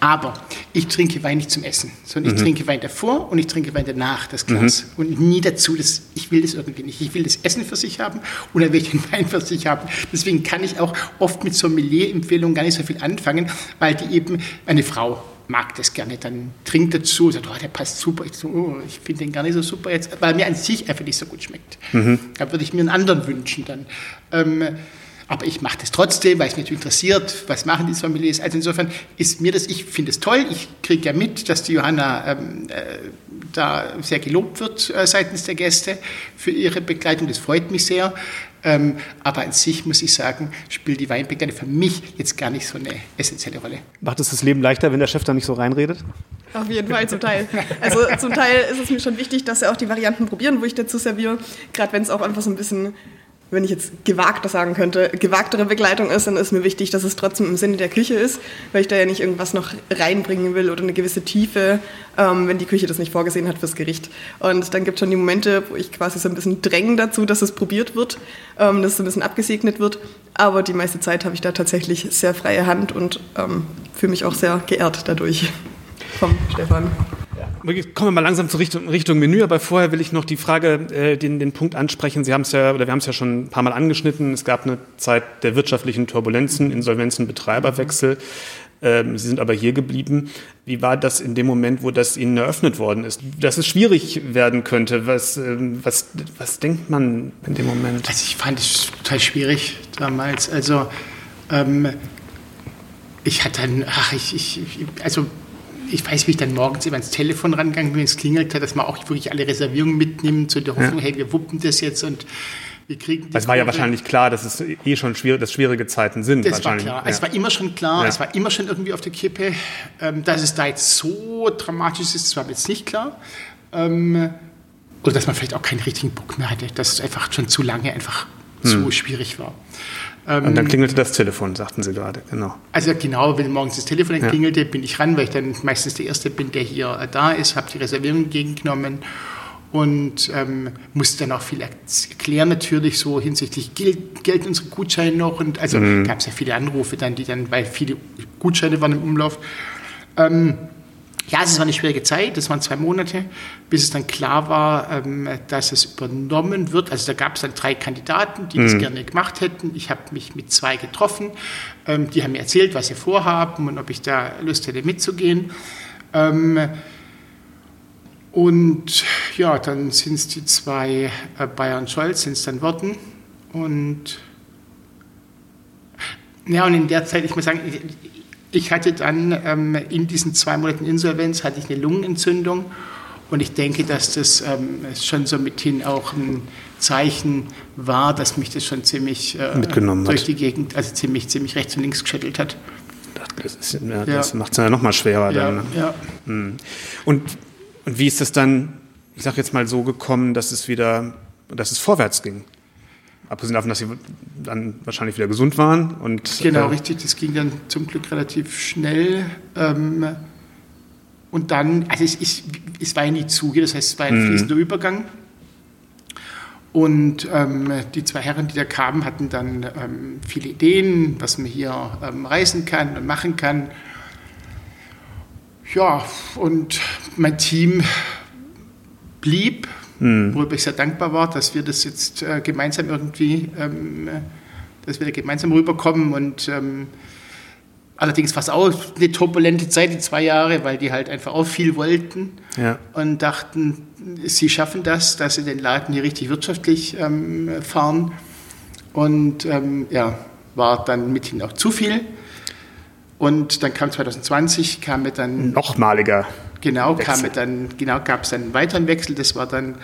Speaker 2: Aber ich trinke Wein nicht zum Essen, sondern ich mhm. trinke Wein davor und ich trinke Wein danach, das Glas. Mhm. Und nie dazu, das, ich will das irgendwie nicht. Ich will das Essen für sich haben und dann will ich den Wein für sich haben. Deswegen kann ich auch oft mit Sommelier-Empfehlungen gar nicht so viel anfangen, weil die eben, eine Frau mag das gerne, dann trinkt dazu, sagt, oh, der passt super. Ich, so, oh, ich finde den gar nicht so super jetzt, weil mir an sich einfach nicht so gut schmeckt. Mhm. Da würde ich mir einen anderen wünschen dann. Ähm, aber ich mache das trotzdem, weil es mich interessiert, was machen die Sommeliers. Also insofern ist mir das, ich finde es toll. Ich kriege ja mit, dass die Johanna ähm, äh, da sehr gelobt wird äh, seitens der Gäste für ihre Begleitung. Das freut mich sehr. Ähm, aber an sich muss ich sagen, spielt die Weinbegleitung für mich jetzt gar nicht so eine essentielle Rolle.
Speaker 1: Macht es das Leben leichter, wenn der Chef da nicht so reinredet?
Speaker 3: Auf jeden Fall, zum Teil. Also zum Teil ist es mir schon wichtig, dass sie auch die Varianten probieren, wo ich dazu serviere. Gerade wenn es auch einfach so ein bisschen wenn ich jetzt gewagter sagen könnte, gewagtere Begleitung ist, dann ist mir wichtig, dass es trotzdem im Sinne der Küche ist, weil ich da ja nicht irgendwas noch reinbringen will oder eine gewisse Tiefe, ähm, wenn die Küche das nicht vorgesehen hat fürs Gericht. Und dann gibt es schon die Momente, wo ich quasi so ein bisschen dränge dazu, dass es probiert wird, ähm, dass es ein bisschen abgesegnet wird. Aber die meiste Zeit habe ich da tatsächlich sehr freie Hand und ähm, fühle mich auch sehr geehrt dadurch vom Stefan.
Speaker 1: Kommen wir mal langsam zur Richtung, Richtung Menü, aber vorher will ich noch die Frage, äh, den, den Punkt ansprechen. Sie haben es ja, oder wir haben es ja schon ein paar Mal angeschnitten. Es gab eine Zeit der wirtschaftlichen Turbulenzen, Insolvenzen, Betreiberwechsel. Ähm, Sie sind aber hier geblieben. Wie war das in dem Moment, wo das Ihnen eröffnet worden ist? Dass es schwierig werden könnte. Was, ähm, was, was denkt man in dem Moment?
Speaker 2: Also ich fand es total schwierig damals. Also ähm, ich hatte dann, ach, ich, ich, also ich weiß, wie ich dann morgens immer ans Telefon rangegangen bin, wenn es klingelt hat, dass man auch wirklich alle Reservierungen mitnimmt, so der Hoffnung, ja. hey, wir wuppen das jetzt und wir kriegen
Speaker 1: Es war ja wahrscheinlich klar, dass es eh schon schwierig, dass schwierige Zeiten sind.
Speaker 2: Das war klar. Ja. Es war immer schon klar, ja. es war immer schon irgendwie auf der Kippe. Ähm, dass es da jetzt so dramatisch ist, war mir jetzt nicht klar. Ähm, oder dass man vielleicht auch keinen richtigen Bock mehr hatte, dass es einfach schon zu lange einfach hm. zu schwierig war.
Speaker 1: Ähm, und dann klingelte das Telefon, sagten Sie gerade, genau.
Speaker 2: Also genau, wenn morgens das Telefon ja. klingelte, bin ich ran, weil ich dann meistens der Erste bin, der hier äh, da ist, habe die Reservierung entgegengenommen und ähm, musste dann auch viel erklären natürlich so hinsichtlich gilt, gelten unsere Gutscheine noch und also mhm. gab es ja viele Anrufe dann, die dann, weil viele Gutscheine waren im Umlauf. Ähm, ja, es war eine schwierige Zeit, das waren zwei Monate, bis es dann klar war, ähm, dass es übernommen wird. Also da gab es dann drei Kandidaten, die mhm. das gerne gemacht hätten. Ich habe mich mit zwei getroffen. Ähm, die haben mir erzählt, was sie vorhaben und ob ich da Lust hätte mitzugehen. Ähm, Und ja, dann sind es die zwei äh, Bayern Scholz, sind es dann worden. Und ja, und in der Zeit, ich muss sagen, ich, hatte dann ähm, in diesen zwei Monaten Insolvenz hatte ich eine Lungenentzündung und ich denke, dass das ähm, schon so mithin auch ein Zeichen war, dass mich das schon ziemlich
Speaker 1: äh,
Speaker 2: durch
Speaker 1: hat.
Speaker 2: die Gegend, also ziemlich, ziemlich rechts und links geschüttelt hat.
Speaker 1: Das, ja, das ja. macht es ja noch mal schwerer.
Speaker 2: Ja,
Speaker 1: dann,
Speaker 2: ne? ja.
Speaker 1: Hm. Und, und wie ist es dann, ich sage jetzt mal so gekommen, dass es wieder, dass es vorwärts ging? Abgesehen davon, dass sie dann wahrscheinlich wieder gesund waren. Und,
Speaker 2: genau, äh, richtig. Das ging dann zum Glück relativ schnell. Ähm, und dann, also es, es, es war ja nie Zuge, das heißt, es war ein mhm. fließender Übergang. Und ähm, die zwei Herren, die da kamen, hatten dann ähm, viele Ideen, was man hier ähm, reisen kann und machen kann. Ja, und mein Team blieb mhm. worüber ich sehr dankbar war, dass wir das jetzt äh, gemeinsam irgendwie, ähm, dass wir da gemeinsam rüberkommen und ähm, Allerdings war es auch eine turbulente Zeit, die zwei Jahre, weil die halt einfach auch viel wollten ja. und dachten, sie schaffen das, dass sie den Laden hier richtig wirtschaftlich ähm, fahren. Und ähm, ja, war dann mithin auch zu viel. Und dann kam 2020, kam mir dann.
Speaker 1: Nochmaliger.
Speaker 2: Genau, Wechsel. kam dann, genau, gab es einen weiteren Wechsel. Das war dann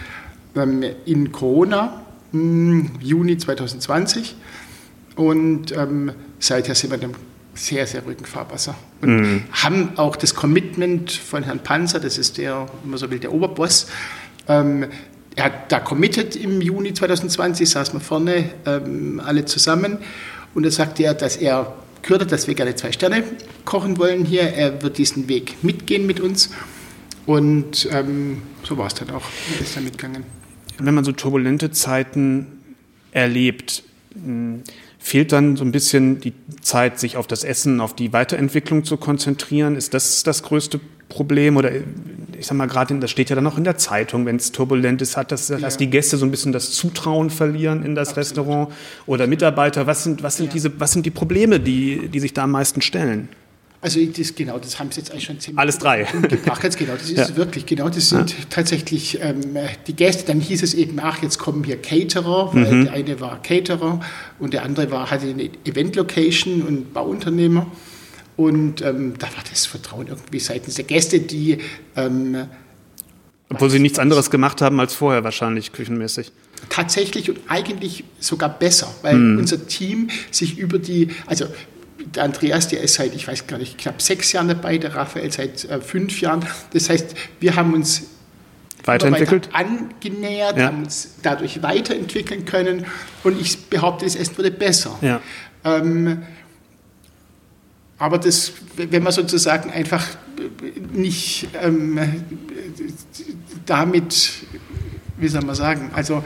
Speaker 2: ähm, in Corona, mh, hm, Juni 2020. Und ähm, seither sind wir in einem sehr, sehr ruhigen Fahrwasser. Und mhm. haben auch das Commitment von Herrn Panzer, das ist der, wenn man so will, der Oberboss, ähm, er hat da committed im Juni 2020, saßen wir vorne ähm, alle zusammen und da sagte er, dass er hat, dass wir gerne zwei Sterne kochen wollen hier. Er wird diesen Weg mitgehen mit uns. Und ähm, so war es dann auch. Er ist dann mitgegangen.
Speaker 1: Wenn man so turbulente Zeiten erlebt, hm, fehlt dann so ein bisschen die Zeit, sich auf das Essen, auf die Weiterentwicklung zu konzentrieren? Ist das das größte Problem? Oder ich sag mal, gerade, das steht ja dann auch in der Zeitung, wenn es turbulent ist, hat das, ja. dass die Gäste so ein bisschen das Zutrauen verlieren in das Absolut. Restaurant oder Mitarbeiter. Was sind, was sind ja. diese, was sind die Probleme, die, die sich da am meisten stellen?
Speaker 2: Also das, genau, das haben Sie jetzt eigentlich schon ziemlich
Speaker 1: Alles drei.
Speaker 2: gebracht. Jetzt genau, das ist ja. wirklich genau. Das sind ja. tatsächlich ähm, die Gäste. Dann hieß es eben, ach, jetzt kommen hier Caterer, weil mhm. der eine war Caterer und der andere war hatte eine Event-Location und Bauunternehmer. Und ähm, da war das Vertrauen irgendwie seitens der Gäste, die ähm,
Speaker 1: obwohl sie nichts anderes gemacht haben als vorher wahrscheinlich küchenmäßig.
Speaker 2: Tatsächlich und eigentlich sogar besser, weil mm. unser Team sich über die, also der Andreas, der ist seit, ich weiß gar nicht, knapp sechs Jahren dabei, der Raphael seit äh, fünf Jahren. Das heißt, wir haben uns
Speaker 1: weiterentwickelt,
Speaker 2: weiter angenähert, ja. haben uns dadurch weiterentwickeln können und ich behaupte, das Essen wurde besser. Ja. Ähm, aber das, wenn man sozusagen einfach nicht ähm, damit, wie soll man sagen, also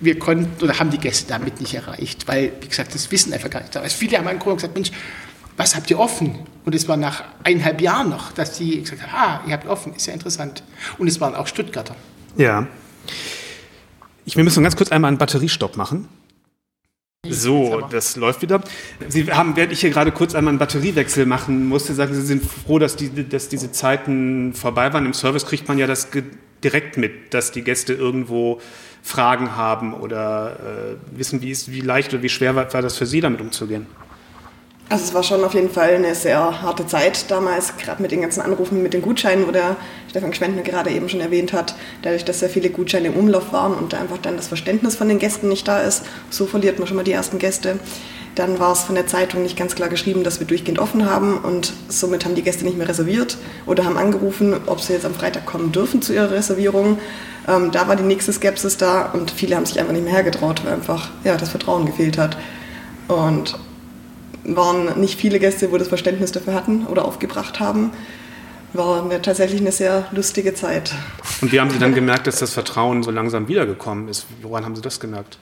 Speaker 2: wir konnten oder haben die Gäste damit nicht erreicht, weil, wie gesagt, das Wissen einfach gar nicht ist. Viele haben angeguckt und gesagt, Mensch, was habt ihr offen? Und es war nach eineinhalb Jahren noch, dass die gesagt haben, ah, ihr habt offen, ist ja interessant. Und es waren auch Stuttgarter.
Speaker 1: Ja. Ich, wir müssen ganz kurz einmal einen Batteriestopp machen. So, das läuft wieder. Sie haben, während ich hier gerade kurz einmal einen Batteriewechsel machen musste, sagen Sie, Sie sind froh, dass, die, dass diese Zeiten vorbei waren. Im Service kriegt man ja das direkt mit, dass die Gäste irgendwo Fragen haben oder äh, wissen, wie, ist, wie leicht oder wie schwer war, war das für Sie, damit umzugehen?
Speaker 3: Also es war schon auf jeden Fall eine sehr harte Zeit damals, gerade mit den ganzen Anrufen mit den Gutscheinen, wo der Stefan Schwendner gerade eben schon erwähnt hat, dadurch, dass sehr viele Gutscheine im Umlauf waren und einfach dann das Verständnis von den Gästen nicht da ist, so verliert man schon mal die ersten Gäste. Dann war es von der Zeitung nicht ganz klar geschrieben, dass wir durchgehend offen haben und somit haben die Gäste nicht mehr reserviert oder haben angerufen, ob sie jetzt am Freitag kommen dürfen zu ihrer Reservierung. Ähm, da war die nächste Skepsis da und viele haben sich einfach nicht mehr hergetraut, weil einfach ja, das Vertrauen gefehlt hat. Und waren nicht viele Gäste, wo das Verständnis dafür hatten oder aufgebracht haben. War eine, tatsächlich eine sehr lustige Zeit.
Speaker 1: Und wie haben Sie dann gemerkt, dass das Vertrauen so langsam wiedergekommen ist? Woran haben Sie das gemerkt?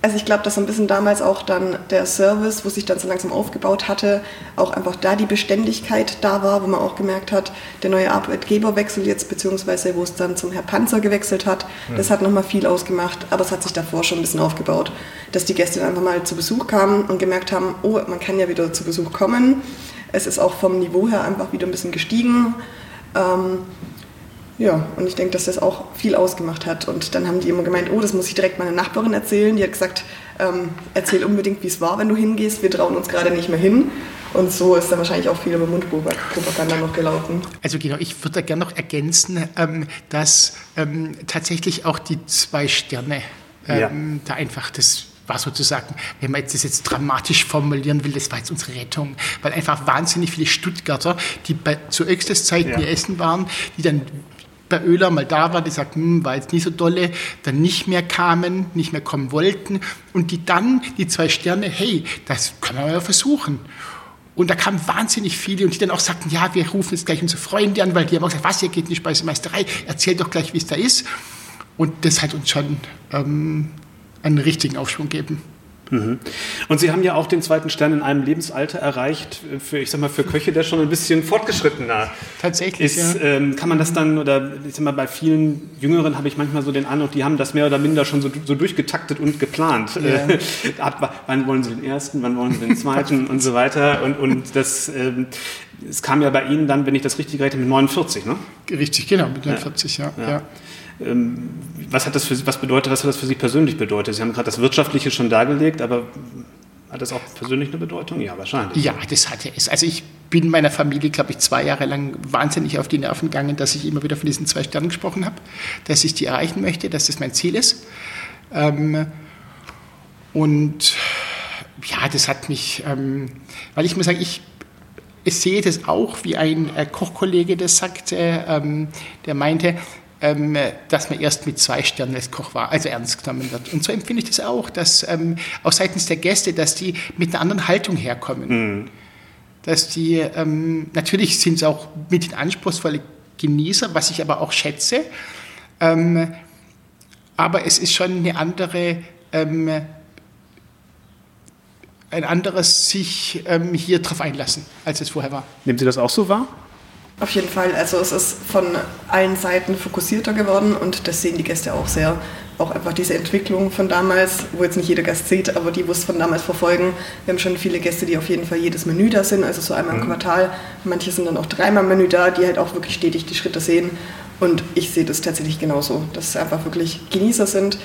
Speaker 3: Also ich glaube, dass so ein bisschen damals auch dann der Service, wo sich dann so langsam aufgebaut hatte, auch einfach da die Beständigkeit da war, wo man auch gemerkt hat, der neue Arbeitgeberwechsel jetzt, beziehungsweise wo es dann zum Herr Panzer gewechselt hat, mhm. das hat nochmal viel ausgemacht, aber es hat sich davor schon ein bisschen aufgebaut, dass die Gäste dann einfach mal zu Besuch kamen und gemerkt haben, oh, man kann ja wieder zu Besuch kommen. Es ist auch vom Niveau her einfach wieder ein bisschen gestiegen. Ähm, Ja, und ich denke, dass das auch viel ausgemacht hat. Und dann haben die immer gemeint, oh, das muss ich direkt meiner Nachbarin erzählen. Die hat gesagt, ähm, erzähl unbedingt, wie es war, wenn du hingehst. Wir trauen uns gerade nicht mehr hin. Und so ist dann wahrscheinlich auch viel über Mundpropaganda noch gelaufen.
Speaker 2: Also genau, ich würde da gerne noch ergänzen, ähm, dass ähm, tatsächlich auch die zwei Sterne ähm, ja. da einfach das war sozusagen, wenn man jetzt das jetzt dramatisch formulieren will, das war jetzt unsere Rettung, weil einfach wahnsinnig viele Stuttgarter, die bei, zu Öxtes Zeiten ja. Essen waren, die dann bei Öler mal da waren, die sagten, hm, war jetzt nicht so dolle, dann nicht mehr kamen, nicht mehr kommen wollten und die dann, die zwei Sterne, hey, das können wir ja versuchen. Und da kamen wahnsinnig viele und die dann auch sagten, ja, wir rufen jetzt gleich unsere Freunde an, weil die haben auch gesagt, was, ihr geht in die Speisemeisterei, erzählt doch gleich, wie es da ist. Und das hat uns schon ähm, einen richtigen Aufschwung geben.
Speaker 1: Mhm. Und Sie haben ja auch den zweiten Stern in einem Lebensalter erreicht, für, ich sag mal, für Köche, der schon ein bisschen fortgeschrittener
Speaker 2: Tatsächlich,
Speaker 1: ist. Ja. Ähm, kann man das dann, oder ich sag mal, bei vielen Jüngeren habe ich manchmal so den Eindruck, die haben das mehr oder minder schon so, so durchgetaktet und geplant. Ja. Ab, wann wollen sie den ersten, wann wollen sie den zweiten und so weiter. Und, und das, ähm, es kam ja bei Ihnen dann, wenn ich das richtig rechne, mit 49, ne?
Speaker 2: Richtig, genau, mit 49, ja. ja. ja.
Speaker 1: Ähm, was hat das für was bedeutet, was hat das für Sie persönlich bedeutet? Sie haben gerade das Wirtschaftliche schon dargelegt, aber hat das auch persönlich eine Bedeutung? Ja, wahrscheinlich.
Speaker 2: Ja, das hatte es. Also ich bin meiner Familie, glaube ich, zwei Jahre lang wahnsinnig auf die Nerven gegangen, dass ich immer wieder von diesen zwei Sternen gesprochen habe, dass ich die erreichen möchte, dass das mein Ziel ist. Ähm, und ja, das hat mich, ähm, weil ich muss sagen, ich, ich sehe das auch, wie ein äh, Kochkollege das sagte, ähm, der meinte, ähm, dass man erst mit zwei Sternen als Koch war, also ernst genommen wird. Und so empfinde ich das auch, dass ähm, auch seitens der Gäste, dass die mit einer anderen Haltung herkommen. Mhm. Dass die, ähm, natürlich sind es auch mit den anspruchsvollen Genießer, was ich aber auch schätze, ähm, aber es ist schon eine andere, ähm, ein anderes sich ähm, hier drauf einlassen, als es vorher war.
Speaker 1: Nehmen Sie das auch so wahr?
Speaker 3: Auf jeden Fall. Also es ist von allen Seiten fokussierter geworden und das sehen die Gäste auch sehr. Auch einfach diese Entwicklung von damals, wo jetzt nicht jeder Gast sieht, aber die, wo es von damals verfolgen. Wir haben schon viele Gäste, die auf jeden Fall jedes Menü da sind, also so einmal im mhm. Quartal. Manche sind dann auch dreimal im Menü da, die halt auch wirklich stetig die Schritte sehen. Und ich sehe das tatsächlich genauso, dass es einfach wirklich Genießer sind,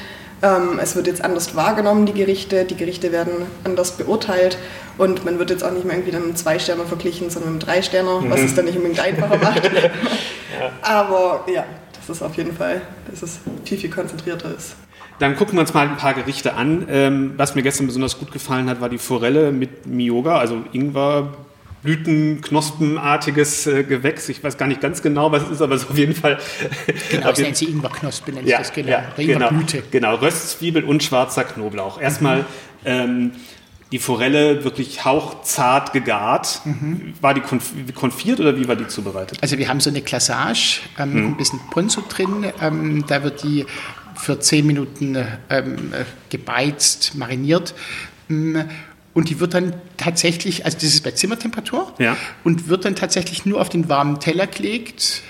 Speaker 3: es wird jetzt anders wahrgenommen, die Gerichte. Die Gerichte werden anders beurteilt. Und man wird jetzt auch nicht mehr irgendwie dann mit zwei Sternen verglichen, sondern mit drei Sternen, was mhm. es dann nicht unbedingt einfacher macht. ja. Aber ja, das ist auf jeden Fall, dass es viel, viel konzentrierter ist.
Speaker 1: Dann gucken wir uns mal ein paar Gerichte an. Ähm, was mir gestern besonders gut gefallen hat, war die Forelle mit Miyoga, also Ingwer, Blütenknospenartiges äh, Gewächs. Ich weiß gar nicht ganz genau, was es ist, aber es ist auf jeden Fall.
Speaker 2: Genau, das nennt sie Ingwerknospe, nennt
Speaker 1: ja, das genau. Ja, genau, genau, Röstzwiebel und schwarzer Knoblauch. Erstmal mhm. ähm, die Forelle wirklich hauchzart gegart. Mhm. War die konfiert oder wie war die zubereitet?
Speaker 2: Also wir haben so eine Glassage ähm, mhm. ein bisschen Ponzo drin. Ähm, da wird die für zehn Minuten ähm, äh, gebeizt, mariniert. Und die wird dann tatsächlich, also das ist bei Zimmertemperatur, ja. und wird dann tatsächlich nur auf den warmen Teller gelegt.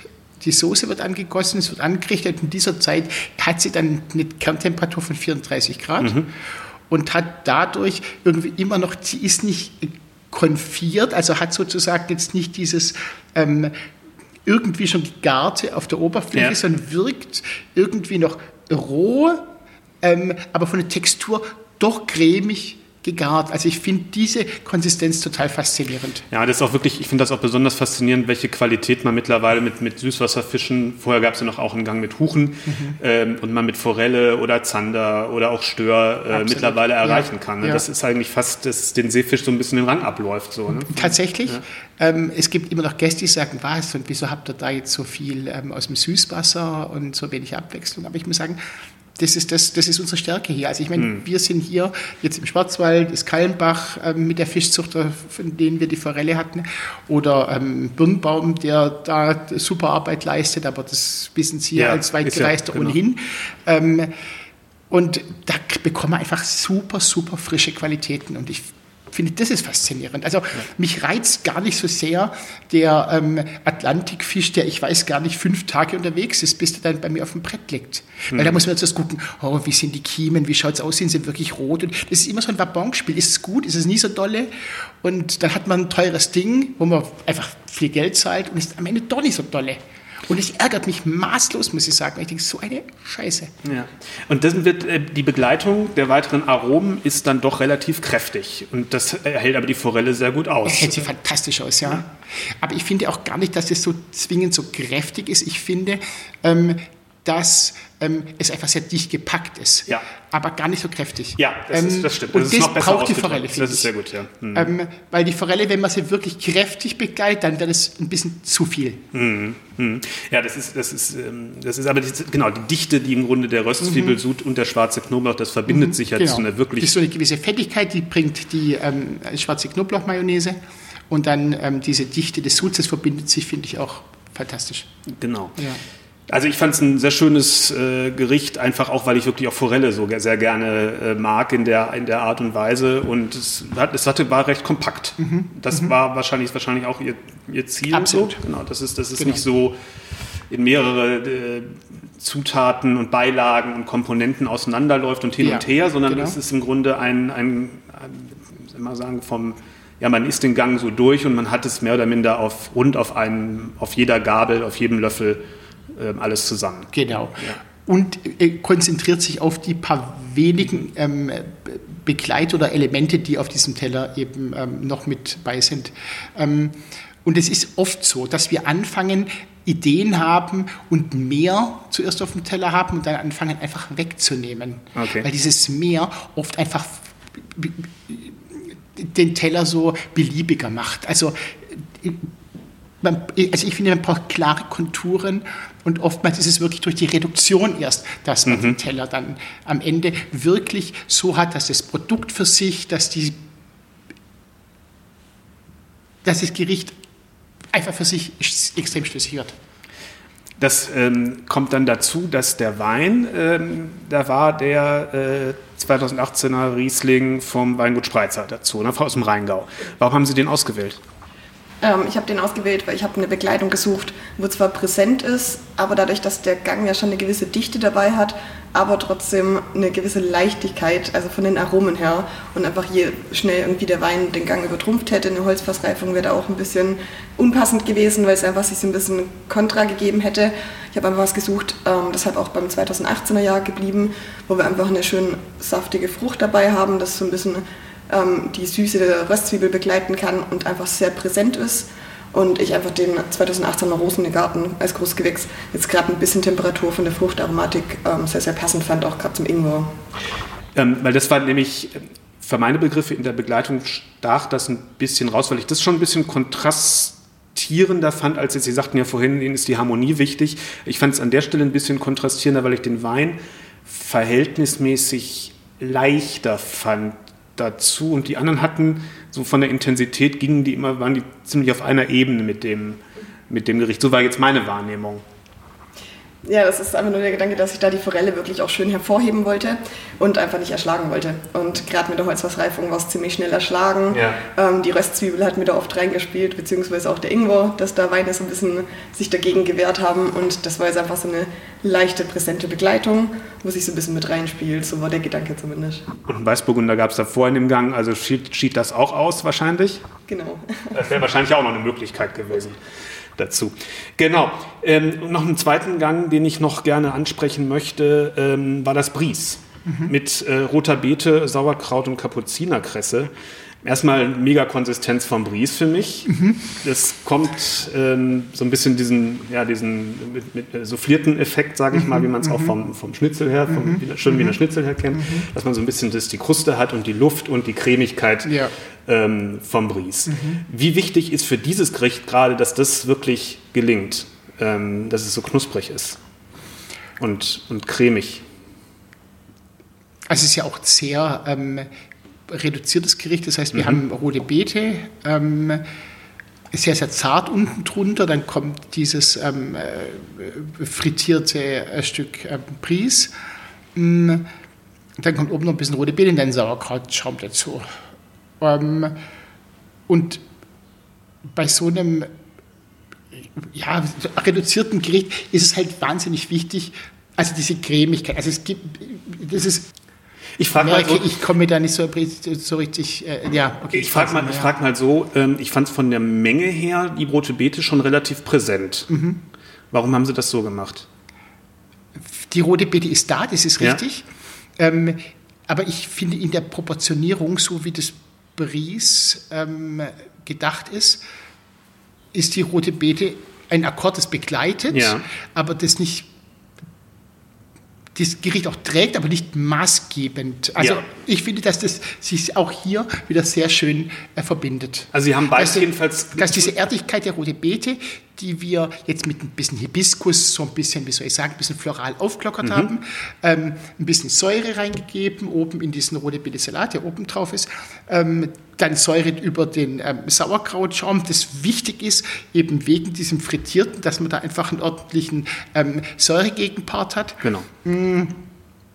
Speaker 2: Die Soße wird angegossen, es wird angerichtet. In dieser Zeit hat sie dann eine Kerntemperatur von 34 Grad mhm. und hat dadurch irgendwie immer noch, sie ist nicht konfiert, also hat sozusagen jetzt nicht dieses ähm, irgendwie schon gegarte auf der Oberfläche, ja. sondern wirkt irgendwie noch roh, ähm, aber von der Textur doch cremig gegart. Also ich finde diese Konsistenz total faszinierend.
Speaker 1: Ja, das ist auch wirklich, ich finde das auch besonders faszinierend, welche Qualität man mittlerweile mit, mit Süßwasserfischen, vorher gab es ja noch auch einen Gang mit Huchen mhm. ähm, und man mit Forelle oder Zander oder auch Stör äh, mittlerweile erreichen ja. kann. Ne? Ja. Das ist eigentlich fast, dass den Seefisch so ein bisschen den Rang abläuft. So, ne?
Speaker 2: Tatsächlich. Ja. Ähm, es gibt immer noch Gäste, die sagen, was und wieso habt ihr da jetzt so viel ähm, aus dem Süßwasser und so wenig Abwechslung? Aber ich muss sagen, das ist, das, das ist unsere Stärke hier. Also ich meine, mhm. wir sind hier jetzt im Schwarzwald, ist Kallenbach ähm, mit der Fischzucht, von denen wir die Forelle hatten, oder ähm, Birnbaum, der da super Arbeit leistet, aber das wissen Sie ja, als Weitgereister ja, genau. ohnehin. Ähm, und da bekommen wir einfach super, super frische Qualitäten. Und ich finde, das ist faszinierend. Also ja. mich reizt gar nicht so sehr der ähm, Atlantikfisch, der ich weiß gar nicht fünf Tage unterwegs ist, bis der dann bei mir auf dem Brett liegt. Mhm. Weil da muss man jetzt gucken, oh, wie sind die Kiemen, wie schaut es aus, sind sie wirklich rot? Und das ist immer so ein Wabonspiel. Ist es gut, ist es nie so dolle? Und dann hat man ein teures Ding, wo man einfach viel Geld zahlt und ist am Ende doch nicht so dolle. Und es ärgert mich maßlos, muss ich sagen. Ich denke, so eine Scheiße.
Speaker 1: Ja. Und dann wird äh, die Begleitung der weiteren Aromen ist dann doch relativ kräftig. Und das hält aber die Forelle sehr gut aus.
Speaker 2: Hält sie fantastisch aus, ja. ja. Aber ich finde auch gar nicht, dass es so zwingend so kräftig ist. Ich finde, ähm, dass ähm, es einfach sehr dicht gepackt ist,
Speaker 1: ja.
Speaker 2: aber gar nicht so kräftig.
Speaker 1: Ja, das,
Speaker 2: ähm,
Speaker 1: ist, das stimmt.
Speaker 2: Das und das braucht die Forelle,
Speaker 1: finde ich. Das ist sehr gut, ja.
Speaker 2: Mhm. Ähm, weil die Forelle, wenn man sie wirklich kräftig begleitet, dann wird es ein bisschen zu viel.
Speaker 1: Mhm. Mhm. Ja, das ist, das ist, ähm, das ist aber die, genau die Dichte, die im Grunde der Röstzwiebelsud und der schwarze Knoblauch, das verbindet mhm. sich ja genau. zu einer wirklich...
Speaker 2: Das ist so eine gewisse Fettigkeit, die bringt die ähm, schwarze Knoblauchmayonnaise und dann ähm, diese Dichte des das verbindet sich, finde ich auch fantastisch.
Speaker 1: Genau. Ja. Also ich fand es ein sehr schönes äh, Gericht, einfach auch, weil ich wirklich auch Forelle so sehr gerne äh, mag in der, in der Art und Weise. Und es, hat, es hatte, war recht kompakt. Mhm. Das mhm. war wahrscheinlich, wahrscheinlich auch ihr, ihr Ziel.
Speaker 2: Absolut.
Speaker 1: So. Genau, das ist, das ist genau. nicht so in mehrere äh, Zutaten und Beilagen und Komponenten auseinanderläuft und hin ja, und her, sondern genau. es ist im Grunde ein, ein, ein mal sagen, vom ja, man isst den Gang so durch und man hat es mehr oder minder auf, rund auf einem, auf jeder Gabel, auf jedem Löffel ähm, alles zusammen.
Speaker 2: Genau. Ja. Und äh, konzentriert sich auf die paar wenigen ähm, Begleit- oder Elemente, die auf diesem Teller eben ähm, noch mit bei sind. Ähm, und es ist oft so, dass wir anfangen, Ideen haben und mehr zuerst auf dem Teller haben und dann anfangen einfach wegzunehmen. Okay. Weil dieses Mehr oft einfach den Teller so beliebiger macht. Also man, also ich finde, man braucht klare Konturen und oftmals ist es wirklich durch die Reduktion erst, dass man mhm. den Teller dann am Ende wirklich so hat, dass das Produkt für sich, dass, die, dass das Gericht einfach für sich extrem schlüssig wird.
Speaker 1: Das ähm, kommt dann dazu, dass der Wein, ähm, da war der äh, 2018er Riesling vom Weingut Spreizer dazu, ne, aus dem Rheingau. Warum haben Sie den ausgewählt?
Speaker 3: Ähm, ich habe den ausgewählt, weil ich habe eine Begleitung gesucht, wo zwar präsent ist, aber dadurch, dass der Gang ja schon eine gewisse Dichte dabei hat, aber trotzdem eine gewisse Leichtigkeit, also von den Aromen her und einfach je schnell irgendwie der Wein den Gang übertrumpft hätte, eine Holzfassreifung wäre da auch ein bisschen unpassend gewesen, weil es einfach sich so ein bisschen Kontra gegeben hätte. Ich habe einfach was gesucht, ähm, deshalb auch beim 2018er Jahr geblieben, wo wir einfach eine schön saftige Frucht dabei haben, das so ein bisschen die Süße der Röstzwiebel begleiten kann und einfach sehr präsent ist. Und ich einfach den 2018er Rosengarten als Großgewächs jetzt gerade ein bisschen Temperatur von der Fruchtaromatik ähm, sehr, sehr passend fand, auch gerade zum Ingwer.
Speaker 1: Ähm, weil das war nämlich für meine Begriffe in der Begleitung stach das ein bisschen raus, weil ich das schon ein bisschen kontrastierender fand, als jetzt, Sie sagten ja vorhin, Ihnen ist die Harmonie wichtig. Ich fand es an der Stelle ein bisschen kontrastierender, weil ich den Wein verhältnismäßig leichter fand dazu und die anderen hatten so von der Intensität gingen die immer, waren die ziemlich auf einer Ebene mit dem, mit dem Gericht. So war jetzt meine Wahrnehmung.
Speaker 3: Ja, das ist einfach nur der Gedanke, dass ich da die Forelle wirklich auch schön hervorheben wollte und einfach nicht erschlagen wollte. Und gerade mit der Holzfassreifung war es ziemlich schnell erschlagen. Ja. Ähm, die Röstzwiebel hat mir da oft reingespielt, beziehungsweise auch der Ingwer, dass da Weine so ein bisschen sich dagegen gewehrt haben. Und das war jetzt einfach so eine leichte, präsente Begleitung, wo sich so ein bisschen mit reinspielt. So war der Gedanke zumindest.
Speaker 1: Und in Weißburgunder gab es da vorhin im Gang, also schied, schied das auch aus wahrscheinlich?
Speaker 3: Genau.
Speaker 1: Das wäre wahrscheinlich auch noch eine Möglichkeit gewesen dazu. Genau. Ähm, noch einen zweiten Gang, den ich noch gerne ansprechen möchte, ähm, war das Bries. Mhm. Mit äh, roter Beete, Sauerkraut und Kapuzinerkresse. Erstmal mega Konsistenz vom Bries für mich. Mhm. Das kommt ähm, so ein bisschen diesen, ja, diesen mit, mit äh, soufflierten Effekt, sage ich mhm. mal, wie man es auch mhm. vom, vom Schnitzel her, vom mhm. schön Wiener Schnitzel her kennt, mhm. dass man so ein bisschen das, die Kruste hat und die Luft und die Cremigkeit ja. Ähm, vom Bries. Mhm. Wie wichtig ist für dieses Gericht gerade, dass das wirklich gelingt, ähm, dass es so knusprig ist und, und cremig?
Speaker 2: Also es ist ja auch sehr ähm, reduziertes Gericht. Das heißt, wir mhm. haben rote Beete, ähm, sehr, sehr zart unten drunter. Dann kommt dieses ähm, äh, frittierte äh, Stück äh, Bries. Ähm, dann kommt oben noch ein bisschen rote Beete und dann Sauerkrautschaum dazu. Ähm, und bei so einem ja, reduzierten Gericht ist es halt wahnsinnig wichtig, also diese Cremigkeit. Also es gibt, das ist
Speaker 1: ich frage mal so,
Speaker 2: ich komme da nicht so, so richtig, äh, ja,
Speaker 1: okay. Ich frage mal, ja. frag mal so, ähm, ich fand es von der Menge her, die rote Beete schon relativ präsent. Mhm. Warum haben Sie das so gemacht?
Speaker 2: Die rote Beete ist da, das ist richtig. Ja. Ähm, aber ich finde in der Proportionierung, so wie das Bries ähm, gedacht ist, ist die rote Beete ein Akkord, das begleitet, ja. aber das nicht das Gericht auch trägt, aber nicht maßgebend. Also ja. ich finde, dass das sich auch hier wieder sehr schön äh, verbindet.
Speaker 1: Also Sie haben beides jedenfalls...
Speaker 2: Dass diese Erdigkeit der rote Beete, die wir jetzt mit ein bisschen Hibiskus, so ein bisschen, wie soll ich sagen, ein bisschen floral aufgelockert mhm. haben, ähm, ein bisschen Säure reingegeben, oben in diesen rote Salat, der oben drauf ist, ähm, dann säuret über den ähm, Sauerkrautschaum, das wichtig ist, eben wegen diesem Frittierten, dass man da einfach einen ordentlichen ähm, Säuregegenpart hat.
Speaker 1: Genau. Mm.